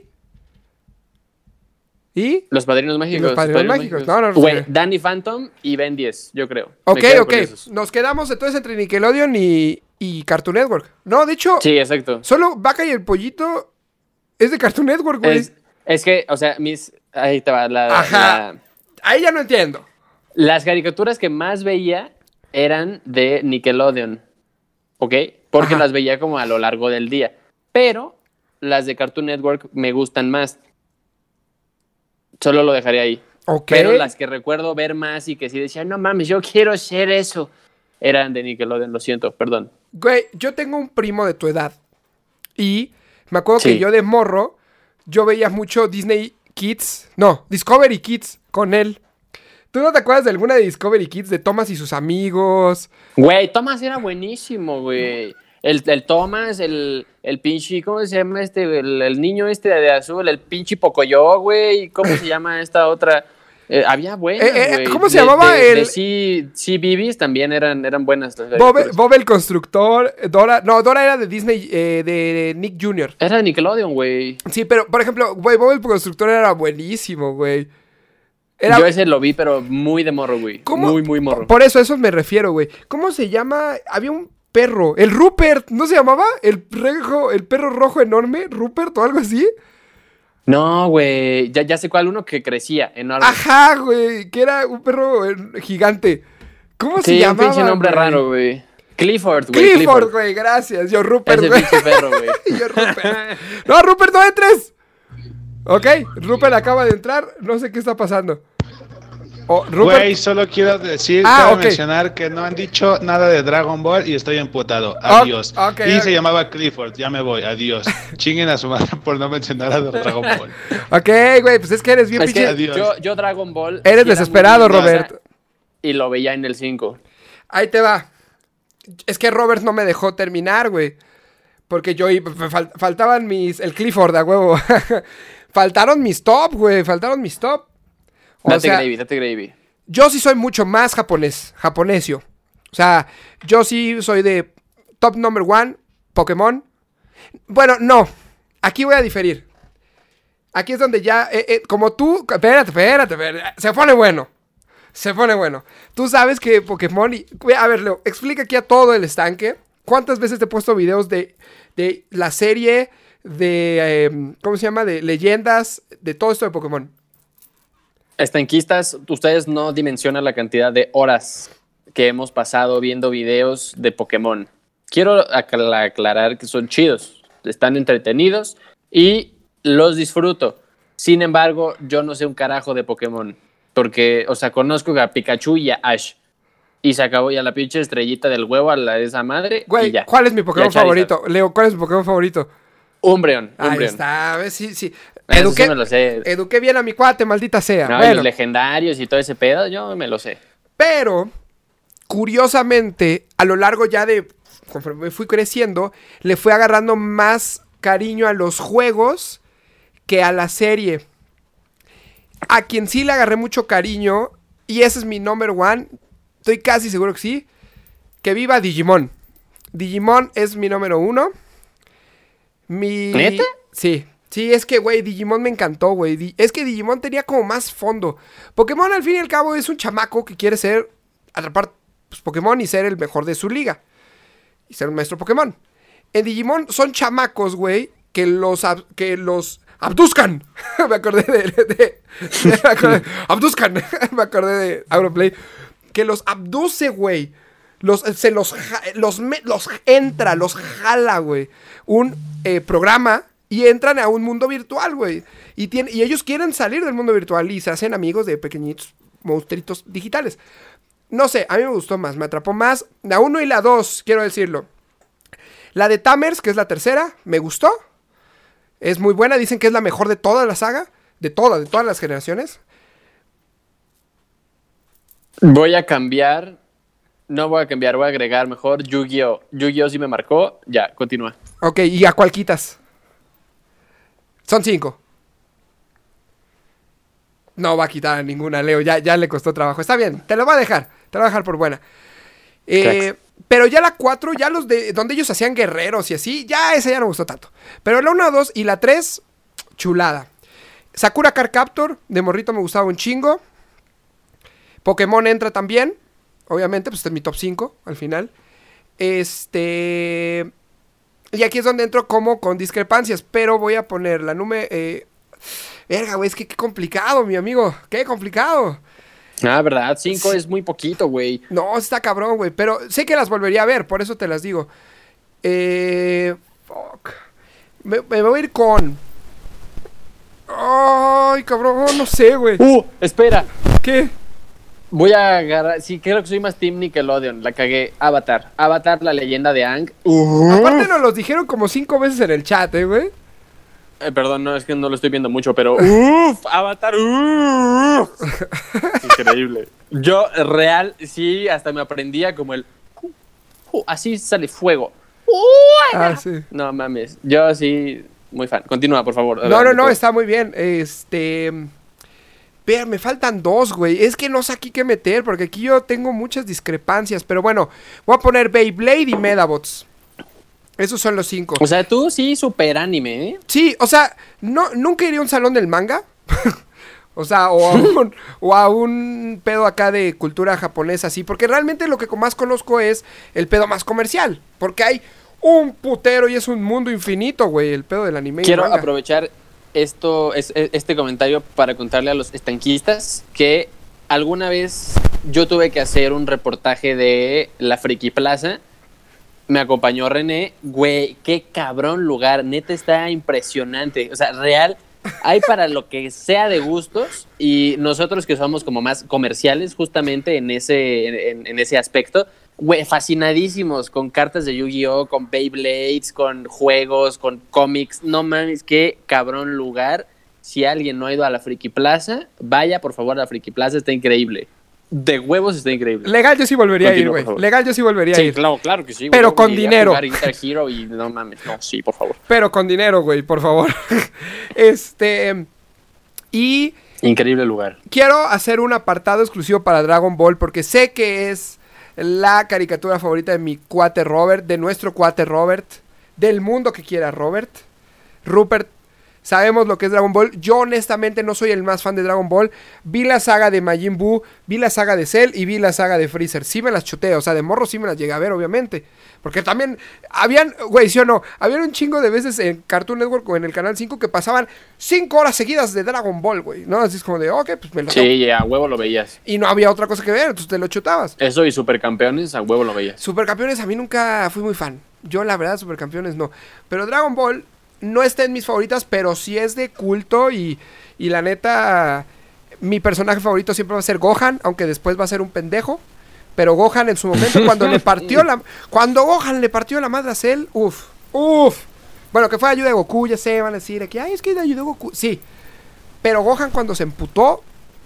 ¿Y? Los Padrinos Mágicos. Los Padrinos Mágicos. No, no, no Güey, sé. Danny Phantom y Ben 10, yo creo. Ok, ok. Nos quedamos entonces entre Nickelodeon y, y Cartoon Network. No, de hecho, Sí, exacto. solo Vaca y el Pollito es de Cartoon Network, güey. Es, es que, o sea, mis... Ahí te va. La, Ajá. la- Ahí ya no entiendo. las caricaturas que más veía eran de Nickelodeon. ¿Ok? Porque Ajá. las veía como a lo largo del día. Pero las de Cartoon Network me gustan más. Solo lo dejaría ahí. Ok. Pero las que recuerdo ver más y que sí decían, no mames, yo quiero ser eso, eran de Nickelodeon, lo siento, perdón. Güey, yo tengo un primo de tu edad. Y me acuerdo que yo de morro, yo veía mucho Disney Kids. No, Discovery Kids con él. ¿Tú no te acuerdas de alguna de Discovery Kids de Thomas y sus amigos? Güey, Thomas era buenísimo, güey. El, el Thomas, el, el pinche, ¿cómo se llama este? El, el niño este de azul, el pinche Pocoyo, güey. ¿Cómo se llama esta otra? Eh, había buenas, Eh, eh. ¿cómo se De- llamaba de, el- sí, sí, Bibis también eran, eran buenas. Bob, el constructor, Dora, no, Dora era de Disney, de Nick Jr. Era de Nickelodeon, güey. Sí, pero por ejemplo, güey, Bob el constructor era buenísimo, güey. Era, Yo ese lo vi, pero muy de morro, güey. ¿Cómo? Muy, muy morro. Por eso, a eso me refiero, güey. ¿Cómo se llama? Había un perro, el Rupert, ¿no se llamaba? El, rejo- el perro rojo enorme, Rupert o algo así. No, güey. Ya, ya sé cuál uno que crecía enorme. Ajá, güey, que era un perro gigante. ¿Cómo se sí, un llamaba? pinche nombre güey? raro, güey. Clifford, güey. Clifford, güey, gracias. Yo, Rupert, Ese güey. pinche perro, güey. Yo, Rupert. No, Rupert, no entres. Ok, Rupert acaba de entrar, no sé qué está pasando. Oh, Rupert. Güey, solo quiero decir, Ah, cabe ok. mencionar que no han dicho nada de Dragon Ball y estoy emputado. Adiós. ok, y se llamaba Clifford, ya me voy, adiós. Chinguen a su madre por no mencionar a Dragon Ball. Ok, güey, pues es que eres bien Es que yo, yo Dragon Ball. Eres desesperado, Robert. Y lo veía en el 5. Ahí te va. Es que Robert no me dejó terminar, güey. Porque yo iba- faltaban mis. El Clifford, a huevo. Faltaron mis top, güey. Faltaron mis top. O Date sea, gravy, date gravy. yo sí soy mucho más japonés. Japonesio. O sea, yo sí soy de top number one, Pokémon. Bueno, no. Aquí voy a diferir. Aquí es donde ya. eh, eh, como tú. Espérate, espérate, espérate. Se pone bueno. Se pone bueno. Tú sabes que Pokémon. Y, a ver, Leo, explica aquí a todo el estanque. ¿Cuántas veces te he puesto videos de, de la serie de. eh, ¿Cómo se llama? De leyendas. De todo esto de Pokémon. Estanquistas, ustedes no dimensionan la cantidad de horas que hemos pasado viendo videos de Pokémon. Quiero acla- aclarar que son chidos, están entretenidos y los disfruto. Sin embargo, yo no sé un carajo de Pokémon. Porque, o sea, conozco a Pikachu y a Ash. Y se acabó ya la pinche estrellita del huevo a la de esa madre. Güey, y ya. ¿cuál es mi Pokémon favorito? Leo, ¿cuál es mi Pokémon favorito? Umbreon. Ahí Umbreon. está, ¿ves? sí, sí. Eduqué, sí me lo sé. eduqué bien a mi cuate, maldita sea. No, y bueno, los legendarios y todo ese pedo, yo me lo sé. pero, curiosamente, a lo largo ya de, conforme fui creciendo, le fui agarrando más cariño a los juegos que a la serie. A quien sí le agarré mucho cariño, y ese es mi number one, estoy casi seguro que sí, que viva Digimon. Digimon es mi número uno. Mi... ¿Neta? Sí. Sí, es que, güey, Digimon me encantó, güey. Es que Digimon tenía como más fondo. Pokémon, al fin y al cabo, es un chamaco que quiere ser, atrapar pues, Pokémon y ser el mejor de su liga. Y ser un maestro Pokémon. En Digimon son chamacos, güey, que los, que los abduzcan. me acordé de... abduzcan. me acordé de Auroplay. Que los abduce, güey. Los, se los, los, los entra, los jala, güey. Un eh, programa y entran a un mundo virtual, güey. Y, tiene- y ellos quieren salir del mundo virtual y se hacen amigos de pequeñitos monstruitos digitales. No sé, a mí me gustó más, me atrapó más. La 1 y la 2, quiero decirlo. La de Tamers, que es la tercera, me gustó. Es muy buena, dicen que es la mejor de toda la saga. De todas, de todas las generaciones. Voy a cambiar. No voy a cambiar, voy a agregar mejor Yu-Gi-Oh! Yu-Gi-Oh! sí me marcó. Ya, continúa. Ok, ¿y a cuál quitas? Son cinco. No va a quitar a ninguna, Leo. Ya, ya le costó trabajo. Está bien, te lo va a dejar. Te lo va a dejar por buena. Eh, pero ya la 4, ya los de donde ellos hacían guerreros y así, ya esa ya no me gustó tanto. Pero la 1, 2 y la 3, chulada. Sakura Car Captor, de morrito me gustaba un chingo. Pokémon entra también. Obviamente, pues este es mi top 5 al final. Este. Y aquí es donde entro como con discrepancias, pero voy a poner la número... Eh... Verga, güey, es que qué complicado, mi amigo. Qué complicado. Ah, ¿verdad? Cinco es muy poquito, güey. No, está cabrón, güey. Pero sé que las volvería a ver, por eso te las digo. Eh. Fuck. Me, me voy a ir con. Ay, cabrón, no sé, güey. Uh, espera. ¿Qué? Voy a agarrar. Sí, creo que soy más Team Nickelodeon. La cagué. Avatar. Avatar, la leyenda de Ang. Aparte nos los dijeron como cinco veces en el chat, eh, güey. Eh, perdón, no, es que no lo estoy viendo mucho, pero. ¡Uf! Avatar. ¡Uf! Increíble. Yo, real, sí, hasta me aprendía como el. uh, uh, así sale fuego. Ah, sí. No mames. Yo sí, muy fan. Continúa, por favor. No, no, no, está muy bien. Este. Vea, me faltan dos, güey. Es que no sé aquí qué meter, porque aquí yo tengo muchas discrepancias. Pero bueno, voy a poner Beyblade y Medabots. Esos son los cinco. O sea, tú sí, super anime, ¿eh? Sí, o sea, no, nunca iría a un salón del manga. o sea, o a, un, o a un pedo acá de cultura japonesa, así. Porque realmente lo que más conozco es el pedo más comercial. Porque hay un putero y es un mundo infinito, güey, el pedo del anime. y Quiero manga. aprovechar esto, es- es- este comentario para contarle a los estanquistas que alguna vez yo tuve que hacer un reportaje de la Friki Plaza. Me acompañó René. Güey, qué cabrón lugar. Neta está impresionante. O sea, real. Hay para lo que sea de gustos y nosotros que somos como más comerciales justamente en ese, en ese aspecto, güey, fascinadísimos con cartas de Yu-Gi-Oh, con Beyblades, con juegos, con cómics. No mames, qué cabrón lugar. Si alguien no ha ido a la Friki Plaza, vaya por favor a la Friki Plaza, está increíble. De huevos está increíble. Legal yo sí volvería a ir, güey. Legal yo sí volvería a Sí, ir. claro, claro que sí. Pero con dinero. Hero y no mames, no, sí, por favor. Pero con dinero, güey, por favor. este. Y Increíble lugar. quiero hacer un apartado exclusivo para Dragon Ball porque sé que es la caricatura favorita de mi cuate Robert, de nuestro cuate Robert, del mundo que quiera Robert. Rupert, sabemos lo que es Dragon Ball. Yo honestamente no soy el más fan de Dragon Ball. Vi la saga de Majin Buu, vi la saga de Cell y vi la saga de Freezer. Sí me las chuté, o sea, de morro sí me las llegué a ver, obviamente. Porque también habían, güey, sí o no, habían un chingo de veces en Cartoon Network o en el Canal 5 que pasaban 5 horas seguidas de Dragon Ball, güey. ¿No? Así es como de, ok, pues me lo Sí, a huevo lo veías. Y no había otra cosa que ver, entonces te lo chutabas. Eso y supercampeones, a huevo lo veías. Supercampeones a mí nunca fui muy fan. Yo la verdad Supercampeones no. Pero Dragon Ball no está en mis favoritas, pero sí es de culto y, y la neta mi personaje favorito siempre va a ser Gohan, aunque después va a ser un pendejo. Pero Gohan en su momento cuando le partió la cuando Gohan le partió la madre a Cell, uff, uff. Bueno, que fue ayuda de Goku, ya sé, van a decir que ay, es que ayudó Goku. Sí. Pero Gohan cuando se emputó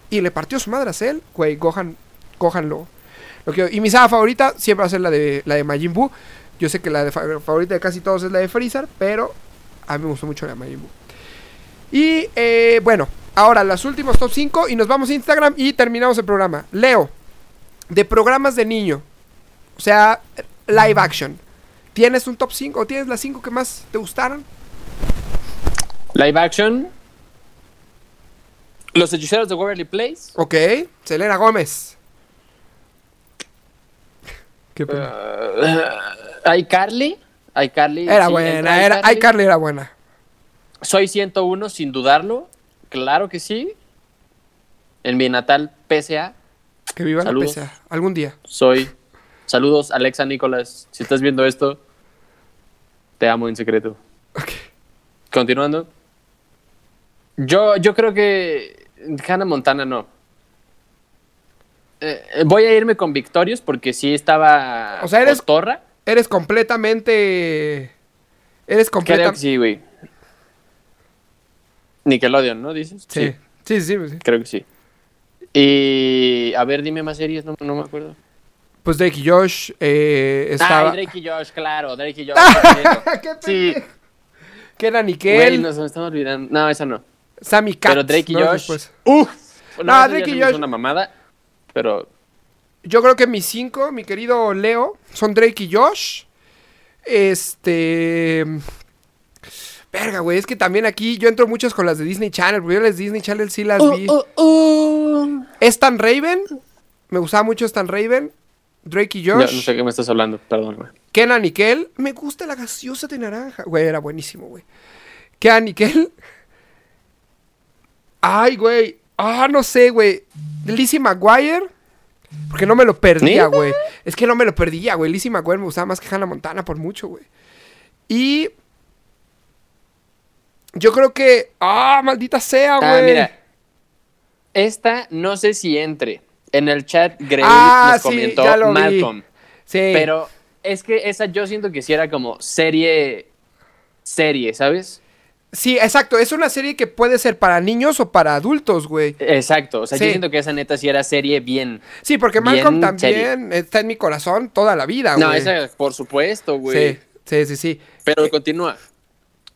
y le partió su madre a Cell, güey, Gohan Gohan lo lo que- y mi saga favorita siempre va a ser la de, la de Majin Buu. Yo sé que la de fa- favorita de casi todos es la de Freezer, pero a mí me gustó mucho la Majin Buu. Y eh, bueno, ahora los últimos top 5 y nos vamos a Instagram y terminamos el programa. Leo, de programas de niño, o sea, live action. ¿Tienes un top 5 o tienes las 5 que más te gustaron? Live action. Los hechiceros de Waverly Place. Ok, Selena Gómez. Qué pena. Hay Carly. Hay Carly. era buena, era, ay, Carly era buena. Soy 101 sin dudarlo. Claro que sí. En mi natal PSA. Que viva Saludos. la PSA. Algún día. Soy. Saludos, Alexa Nicolás. Si estás viendo esto, te amo en secreto. Ok. Continuando. Yo, yo creo que Hannah Montana no. Eh, voy a irme con Victorious porque sí estaba O sea, eres-. Eres completamente. Eres Creo completamente. que sí, güey. Nickelodeon, ¿no? Dices. Sí. Sí, sí, sí. creo que sí. Y a ver, dime más series, no, no me acuerdo. Pues Drake y Josh eh, estaba. Ah, Drake y Josh, claro, Drake y Josh. ¡Qué sí, Que era güey, Nickel, nos estamos olvidando. No, esa no. Sammy Cat. Pero Drake y ¿no? Josh. Uf. No, No, Drake y. Josh- Es una mamada, pero Yo creo que mis cinco, mi querido Leo, son Drake y Josh. Este. Verga, güey, es que también aquí yo entro muchas con las de Disney Channel, porque yo las de Disney Channel sí las vi. Stan Raven, me gustaba mucho Stan Raven. Drake y Josh. no sé qué me estás hablando, perdón, güey. Kenan Nickel. Me gusta la gaseosa de naranja. Güey, era buenísimo, güey. Kenan Nickel. Ay, güey. Ah, no sé, güey. Lizzie McGuire. Porque no me lo perdía, güey. Es que no me lo perdía, güey. Lizzie McGuire me gustaba más que Hannah Montana por mucho, güey. Y. Yo creo que. ¡Ah, maldita sea, güey! Ah, mira, esta no sé si entre. En el chat Grey Ah, nos sí, comentó ya lo vi. Malcolm. Sí. Pero es que esa yo siento que sí era como serie. Serie, ¿sabes? Sí, exacto. Es una serie que puede ser para niños o para adultos, güey. Exacto. O sea, Sí. yo siento que esa neta sí era serie bien. Sí, porque Malcolm también está en mi corazón toda la vida, güey. No, esa por supuesto, güey. Sí, sí, sí, sí. Pero continúa.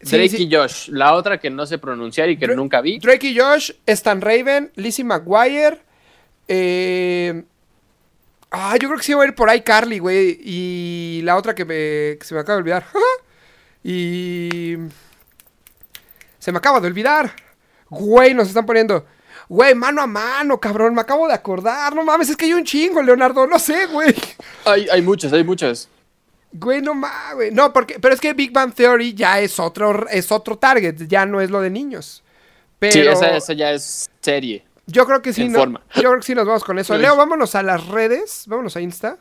Sí, Drake sí. y Josh, la otra que no sé pronunciar y que Dra- nunca vi. Drake y Josh, Stan Raven, Lizzie McGuire. Eh... Ah, yo creo que sí va a ir por ahí Carly, güey. Y la otra que, me, que se me acaba de olvidar. y... Se me acaba de olvidar. Güey, nos están poniendo. Güey, mano a mano, cabrón. Me acabo de acordar. No mames, es que hay un chingo, Leonardo. No sé, güey. Hay, hay muchas, hay muchas. Güey, no mames, güey. No, porque, pero es que Big Bang Theory ya es otro, es otro target. Ya no es lo de niños. Pero Sí, esa, esa ya es serie. yo creo que sí, ¿no? forma. Yo creo que sí nos vamos con eso. Leo, vámonos a las redes. Vámonos a Insta.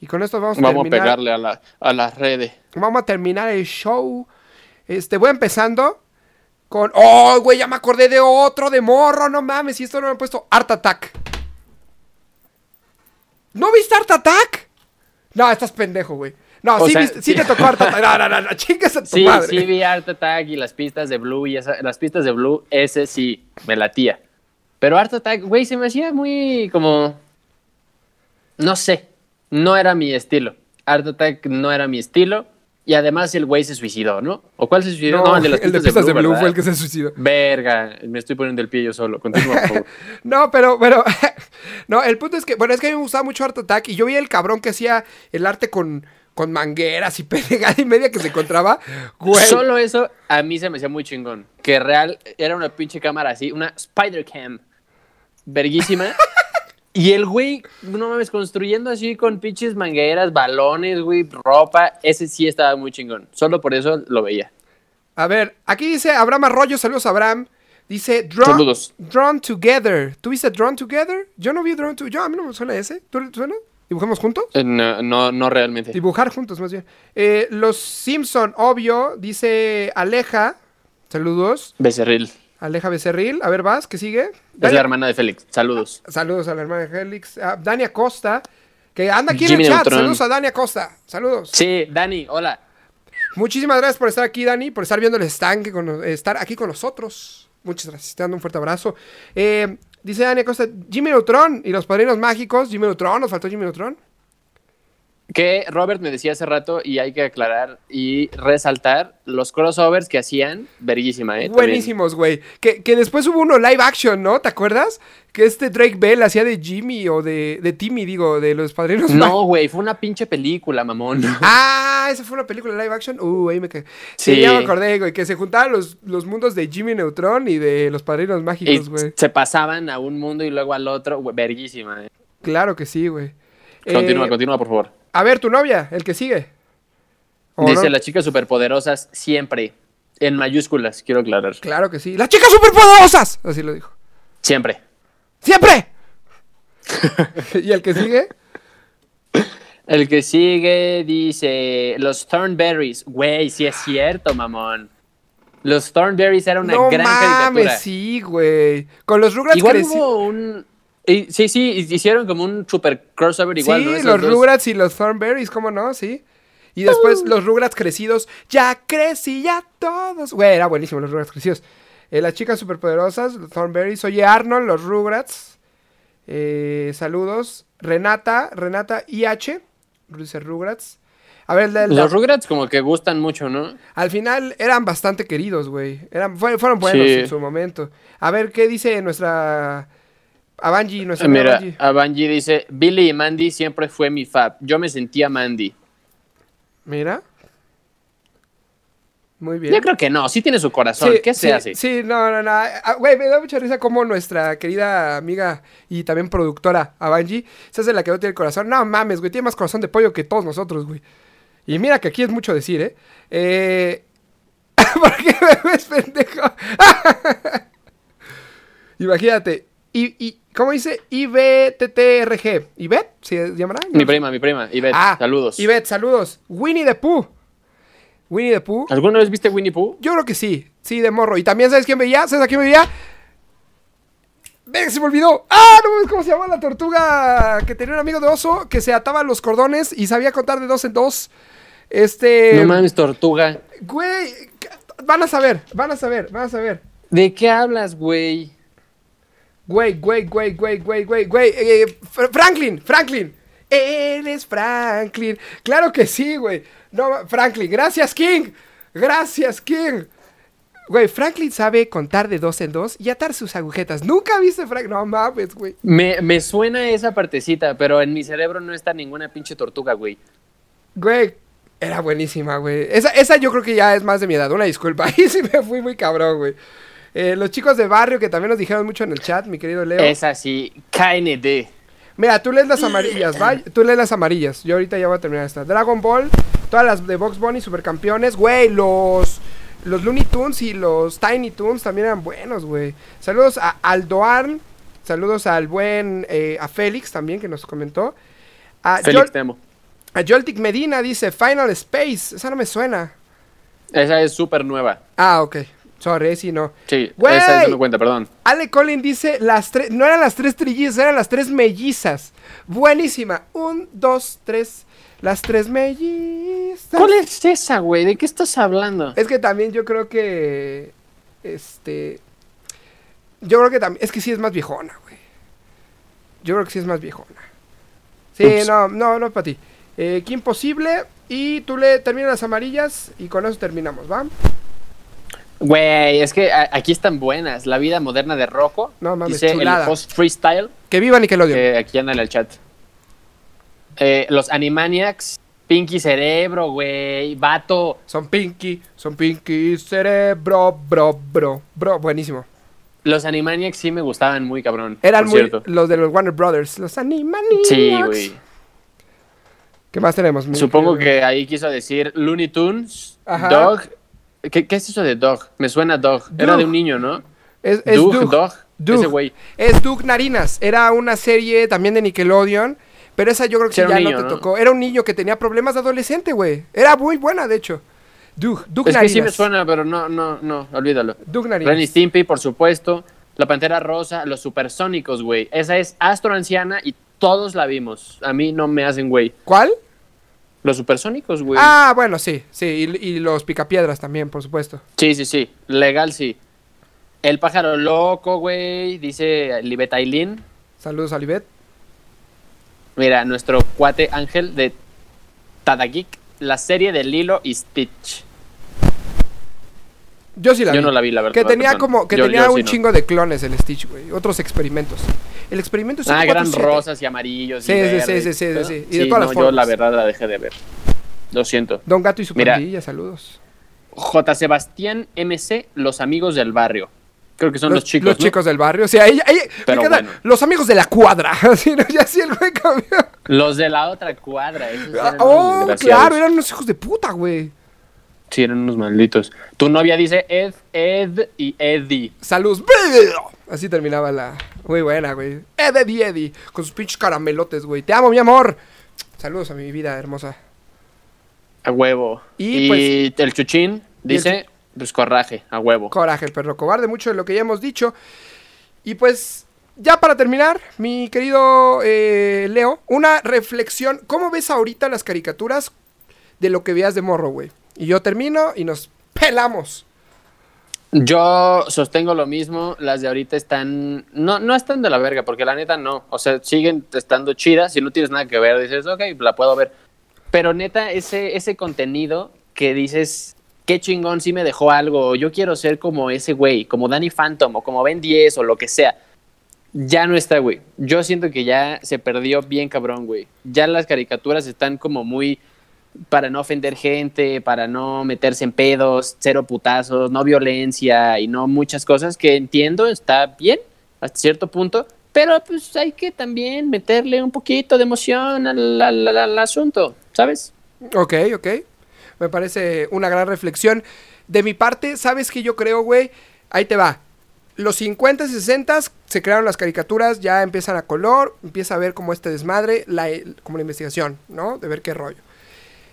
Y con esto vamos a Vamos a terminar. pegarle a, la, a las redes. Vamos a terminar el show. Este, voy empezando con. ¡Oh, güey! Ya me acordé de otro de morro. No mames, y esto no lo he puesto. Art Attack. ¿No viste Art Attack? No, estás pendejo, güey. No, sí, sea, viste- sí sí. te tocó Art Attack. No, no, no, no. Chingas a tu Sí, madre. sí vi Art Attack y las pistas de Blue y esa, las pistas de Blue, ese sí, me latía. Pero Art Attack, güey, se me hacía muy como... No sé, no era mi estilo. Art Attack no era mi estilo. Y además el güey se suicidó, ¿no? ¿O cuál se suicidó? No, el de las pistas, de Blue, fue ¿verdad? el que se suicidó. Verga, me estoy poniendo el pie yo solo. Continúa, por favor. No, pero, pero, no, el punto es que, bueno, es que a mí me gustaba mucho Art Attack y yo vi el cabrón que hacía el arte con, con mangueras y pendejada y media que se encontraba, güey. Solo eso a mí se me hacía muy chingón. Que real era una pinche cámara así, una Spider Cam. Verguísima. Y el güey, no mames, construyendo así con pinches mangueras, balones, güey, ropa. Ese sí estaba muy chingón. Solo por eso lo veía. A ver, aquí dice Abraham Arroyo, saludos Abraham. Dice Drawn, Saludos. Drawn Together. ¿Tú viste Drawn Together? Yo no vi Drawn Together. Yo, a mí no me suena ese. ¿Tú suena? ¿Dibujamos juntos? Eh, No, no, no realmente. Dibujar juntos, más bien. Eh, los Simpson, obvio, dice Aleja. Saludos. Becerril. Aleja Becerril. A ver, vas, ¿qué sigue? Es la hermana de Félix. Saludos. Saludos a la hermana de Helix. Ah, Dani Acosta, que anda aquí en el chat. Neutron. Saludos a Dani Acosta. Saludos. Sí, Dani, hola. Muchísimas gracias por estar aquí, Dani, por estar viendo el stand, con- estar aquí con nosotros. Muchas gracias. Te dando un fuerte abrazo. Eh, dice Dani Acosta, Jimmy Neutron y los padrinos mágicos. Jimmy Neutron, nos faltó Jimmy Neutron. Que Robert me decía hace rato y hay que aclarar y resaltar los crossovers que hacían. Verguísima, ¿eh? Buenísimos, güey. Que, que después hubo uno live action, ¿no? ¿Te acuerdas? Que este Drake Bell hacía de Jimmy o de, de Timmy, digo, de los padrinos. No, güey, fue una pinche película, mamón. Ah, esa fue una película live action. Uh, ahí me quedé. Sí, Sí. ya me acordé, güey, que se juntaban los, los mundos de Jimmy Neutron y de los padrinos mágicos, güey. se pasaban a un mundo y luego al otro, güey, verguísima. ¿eh? Claro que sí, güey. Continúa, Eh, continúa, por favor. A ver, tu novia, el que sigue. ¿O Dice no? las chicas superpoderosas siempre. En mayúsculas, quiero aclarar. Claro que sí. ¡Las chicas superpoderosas! Así lo dijo. Siempre. ¡Siempre! ¿Y el que sigue? El que sigue dice los Thornberries. Güey, sí es cierto, mamón. Los Thornberries era una no gran mames, caricatura. sí, güey. Con los Rugrats Igual hubo un... y- sí, sí, hicieron como un super crossover igual, sí, los dos. Rugrats y los Thornberries, ¿cómo no? Sí. Y después los Rugrats crecidos. Ya crecí, ya todos. Güey, era buenísimo los Rugrats crecidos. Eh, las chicas superpoderosas, los Thornberries. Oye, Arnold, los Rugrats. Eh, saludos. Renata, Renata IH. Dice Rugrats. A ver, la- la- Los Rugrats como que gustan mucho, ¿no? al final eran bastante queridos, güey. Eran, fue- fueron buenos Sí. en su momento. A ver, ¿qué dice nuestra... Avangi, nuestra Mira, Avangi? Avangi dice, Billy y Mandy siempre fue mi fab. Yo me sentía Mandy. Mira. Muy bien. Yo creo que no, sí tiene su corazón. ¿Qué se sí, hace? Sí, no, no, no. Ah, Güey, me da mucha risa como nuestra querida amiga y también productora, Avangi, se hace la que no tiene corazón. No mames, güey, tiene más corazón de pollo que todos nosotros, güey. Y mira que aquí es mucho decir, ¿eh? eh... ¿Por qué me ves, pendejo? Imagínate. Y, y, ¿Cómo dice? IBTTRG. ¿Ibet? ¿Se llamará? Mi prima, mi prima. Ivette, Ah, saludos. Ivette, saludos. Winnie the Pooh. Winnie the Pooh. ¿Alguna vez viste Winnie Pooh? Yo creo que sí, sí, de morro. Y también, ¿sabes quién veía? ¿Sabes a quién veía? Venga, se me olvidó. ¡Ah! No mames, ¿cómo se llama la tortuga que tenía un amigo de oso que se ataba los cordones y sabía contar de dos en dos? Este. No mames, tortuga. Güey, van a saber, van a saber, van a saber. ¿De qué hablas, güey? Güey, güey, güey, güey, güey, güey, güey. eh, Fr- Franklin, Franklin. Él es Franklin. Claro que sí, güey. No, Franklin, gracias, King. Gracias, King. Güey, Franklin sabe contar de dos en dos y atar sus agujetas. Nunca viste Franklin. No mames, güey. Me, me suena esa partecita, pero en mi cerebro no está ninguna pinche tortuga, güey. Güey, era buenísima, güey. Esa, esa yo creo que ya es más de mi edad. Una disculpa. Ahí sí me fui muy cabrón, güey. Eh, los chicos de barrio que también nos dijeron mucho en el chat, mi querido Leo. Es así, KND. Mira, tú lees las amarillas, ¿va? Tú lees las amarillas. Yo ahorita ya voy a terminar esta. Dragon Ball, todas las de Box Bunny, supercampeones. Güey, los, los Looney Tunes y los Tiny Tunes también eran buenos, güey. Saludos a Aldoarn. Saludos al buen, eh, a Félix también, que nos comentó. A, Félix, Jol- te amo. a Joltic Medina dice, Final Space. Esa no me suena. Esa es súper nueva. Ah, ok. Sorry, sí, no. Sí, Güey. esa es no cuenta, perdón. Ale Collin dice, las tres, no eran las tres trillizas, eran las tres mellizas. Buenísima. Un, dos, tres. Las tres mellizas. ¿Cuál es esa, güey? ¿De qué estás hablando? Es que también yo creo que. Este. Yo creo que también. Es que sí es más viejona, güey. Yo creo que sí es más viejona. Sí, Ups. no, no, no para ti. Eh, qué imposible. Y tú le terminas las amarillas y con eso terminamos, ¿va? Güey, es que aquí están buenas. La vida moderna de Rocco. No mames, Dice chulada. el host freestyle. Que viva Nickelodeon. que aquí anda en el chat. Eh, los Animaniacs. Pinky Cerebro, güey. Vato. Son Pinky, son Pinky, cerebro, bro, bro, bro. Buenísimo. Los Animaniacs sí me gustaban muy cabrón. Eran muy cierto. los de los Warner Brothers, los Animaniacs. Sí, güey. ¿Qué más tenemos? Supongo que ahí quiso decir Looney Tunes, Ajá. Dog. ¿Qué, qué es eso de Dog? Me suena Dog. Era Doug. de un niño, ¿no? es, es Doug, Doug. Ese güey. Es Doug Narinas. Era una serie también de Nickelodeon. Pero esa yo creo que Sí, era ya no te ¿no? tocó. Era un niño que tenía problemas de adolescente, güey. Era muy buena, de hecho. Doug, Doug Es que Narinas. sí me suena, pero no, no, no, olvídalo. Doug Narinas. Ren y Stimpy, por supuesto. La Pantera Rosa, los Supersónicos, güey. Esa es Astro Anciana y todos la vimos. A mí no me hacen, güey. ¿Cuál? Los Supersónicos, güey. Ah, bueno, sí, sí. Y, y los Picapiedras también, por supuesto. Sí, sí, sí. Legal, sí. El pájaro loco, güey. Dice Libet Ailin. Saludos a Libet. Mira, nuestro cuate Ángel de Tadagik. La serie de Lilo y Stitch. Yo sí la Yo vi. no la vi, la verdad. Que tenía perdón. como, que Yo- tenía yo un sí no. chingo de clones el Stitch, güey. Otros experimentos. El experimento Ah, eran 547. rosas y amarillos. Sí, y sí, sí, verdes, sí, sí, sí, y de todas las no, yo formas. la verdad la dejé de ver. Lo siento. Don Gato y su Mira. pandilla, saludos. J. Sebastián MC, Los Amigos del Barrio. Creo que son los, chicos. Los ¿no? chicos del barrio. O sea, ahí, ahí- Pero bueno. Los amigos de la cuadra. Así, ¿no? Ya sí el güey cambió. Los de la otra cuadra. esos eran unos oh, claro, eran unos hijos de puta, güey. Sí, eran unos malditos. Tu novia dice Ed, Ed y Eddie. Saludos. Así terminaba la. Muy buena, güey. Eddie Eddie. Con sus pinches caramelotes, güey. Te amo, mi amor. Saludos a mi vida hermosa. A huevo. Y, Y, pues- el chuchín dice, pues corraje, a huevo. Coraje, el perro cobarde. Mucho de lo que ya hemos dicho. Y pues, ya para terminar, mi querido eh, Leo, una reflexión. ¿Cómo ves ahorita las caricaturas de lo que veías de morro, güey? Y yo termino y nos pelamos. Yo sostengo lo mismo, las de ahorita están, no, no están de la verga, porque la neta no, o sea, siguen estando chidas, si no tienes nada que ver, dices, ok, la puedo ver, pero neta, ese, ese contenido que dices, qué chingón, sí me dejó algo, yo quiero ser como ese güey, como Danny Phantom, o como Ben 10, o lo que sea, ya no está, güey, yo siento que ya se perdió bien cabrón, güey, ya las caricaturas están como muy para no ofender gente, para no meterse en pedos, cero putazos, no violencia y no muchas cosas que entiendo, está bien hasta cierto punto, pero pues hay que también meterle un poquito de emoción al, asunto, ¿sabes? Ok, ok. Me parece una gran reflexión. De mi parte, ¿sabes qué yo creo, güey? Ahí te va. Los 50 y 60 se crearon las caricaturas, ya empiezan a color, empieza a ver como este desmadre, la, como la investigación, ¿no? De ver qué rollo.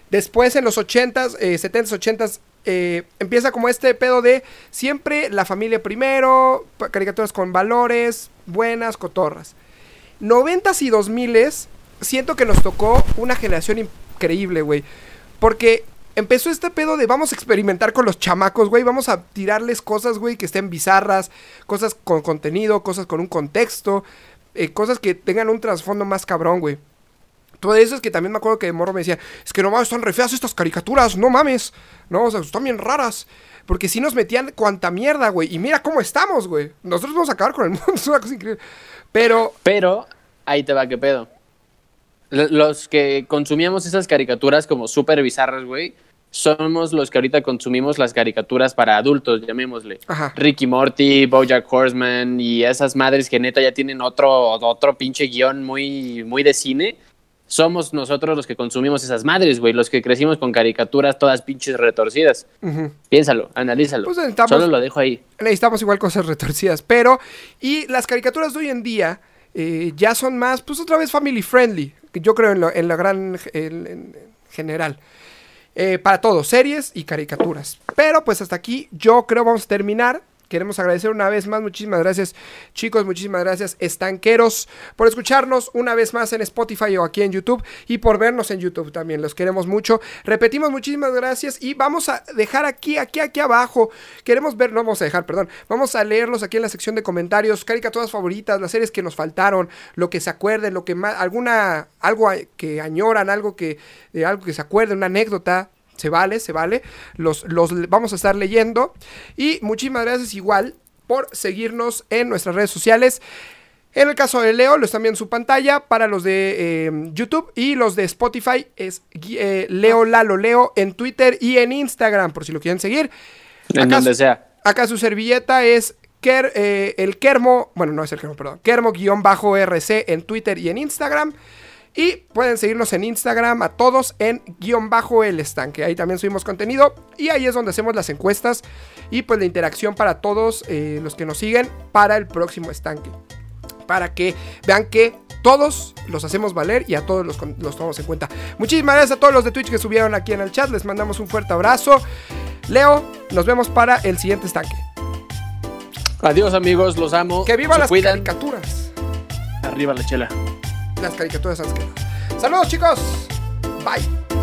Después en los 80s, eh, 70s, 80s, eh, empieza como este pedo de siempre la familia primero, caricaturas con valores, buenas, cotorras. 90s y 2000s, siento que nos tocó una generación increíble, güey. Porque empezó este pedo de vamos a experimentar con los chamacos, güey. Vamos a tirarles cosas, güey, que estén bizarras, cosas con contenido, cosas con un contexto, eh, cosas que tengan un trasfondo más cabrón, güey. Todo eso es que también me acuerdo que de morro me decía, es que no mames, están re feas estas caricaturas, no mames. No, o sea, están bien raras. Porque si nos metían cuanta mierda, güey. Y mira cómo estamos, güey. Nosotros vamos a acabar con el mundo, es una cosa increíble. Pero, Pero ahí te va, qué pedo. Los que consumíamos esas caricaturas como súper bizarras, güey, somos los que ahorita consumimos las caricaturas para adultos, llamémosle. Ajá. Ricky Morty, Bojack Horseman y esas madres que neta ya tienen otro, otro pinche guion muy, muy de cine. Somos nosotros los que consumimos esas madres, güey, los que crecimos con caricaturas todas pinches retorcidas. Piénsalo, analízalo. Pues Solo lo dejo ahí. necesitamos igual cosas retorcidas. Pero, y las caricaturas de hoy en día eh, ya son más, pues otra vez family friendly. que Yo creo en, lo- en la gran en- en general. Eh, para todos, series y caricaturas. Pero pues hasta aquí yo creo vamos a terminar. Queremos agradecer una vez más, muchísimas gracias chicos, muchísimas gracias estanqueros por escucharnos una vez más en Spotify o aquí en YouTube y por vernos en YouTube también, los queremos mucho. Repetimos muchísimas gracias y vamos a dejar aquí, aquí, aquí abajo, queremos ver, no vamos a dejar, perdón, vamos a leerlos aquí en la sección de comentarios, caricaturas favoritas, las series que nos faltaron, lo que se acuerden, lo que más, alguna, algo que añoran, algo que, de algo que se acuerden, una anécdota, se vale, se vale. Los, los vamos a estar leyendo. Y muchísimas gracias igual por seguirnos en nuestras redes sociales. En el caso de Leo, lo están viendo en su pantalla. Para los de eh, YouTube y los de Spotify es eh, Leo Lalo Leo en Twitter y en Instagram, por si lo quieren seguir. En Acá donde su- sea. Acá su servilleta es Ker- eh, el Kermo, bueno, no es el Kermo, perdón, Kermo-RC en Twitter y en Instagram. Y pueden seguirnos en Instagram a todos en guion bajo el estanque. Ahí también subimos contenido y ahí es donde hacemos las encuestas y pues la interacción para todos eh, los que nos siguen para el próximo estanque. Para que vean que todos los hacemos valer y a todos los, los tomamos en cuenta. Muchísimas gracias a todos los de Twitch que subieron aquí en el chat. Les mandamos un fuerte abrazo. Leo, nos vemos para el siguiente estanque. Adiós, amigos, los amo. Que viva Se las cuidan. caricaturas. Arriba la chela. Las caricaturas asquerosas. Saludos chicos. Bye.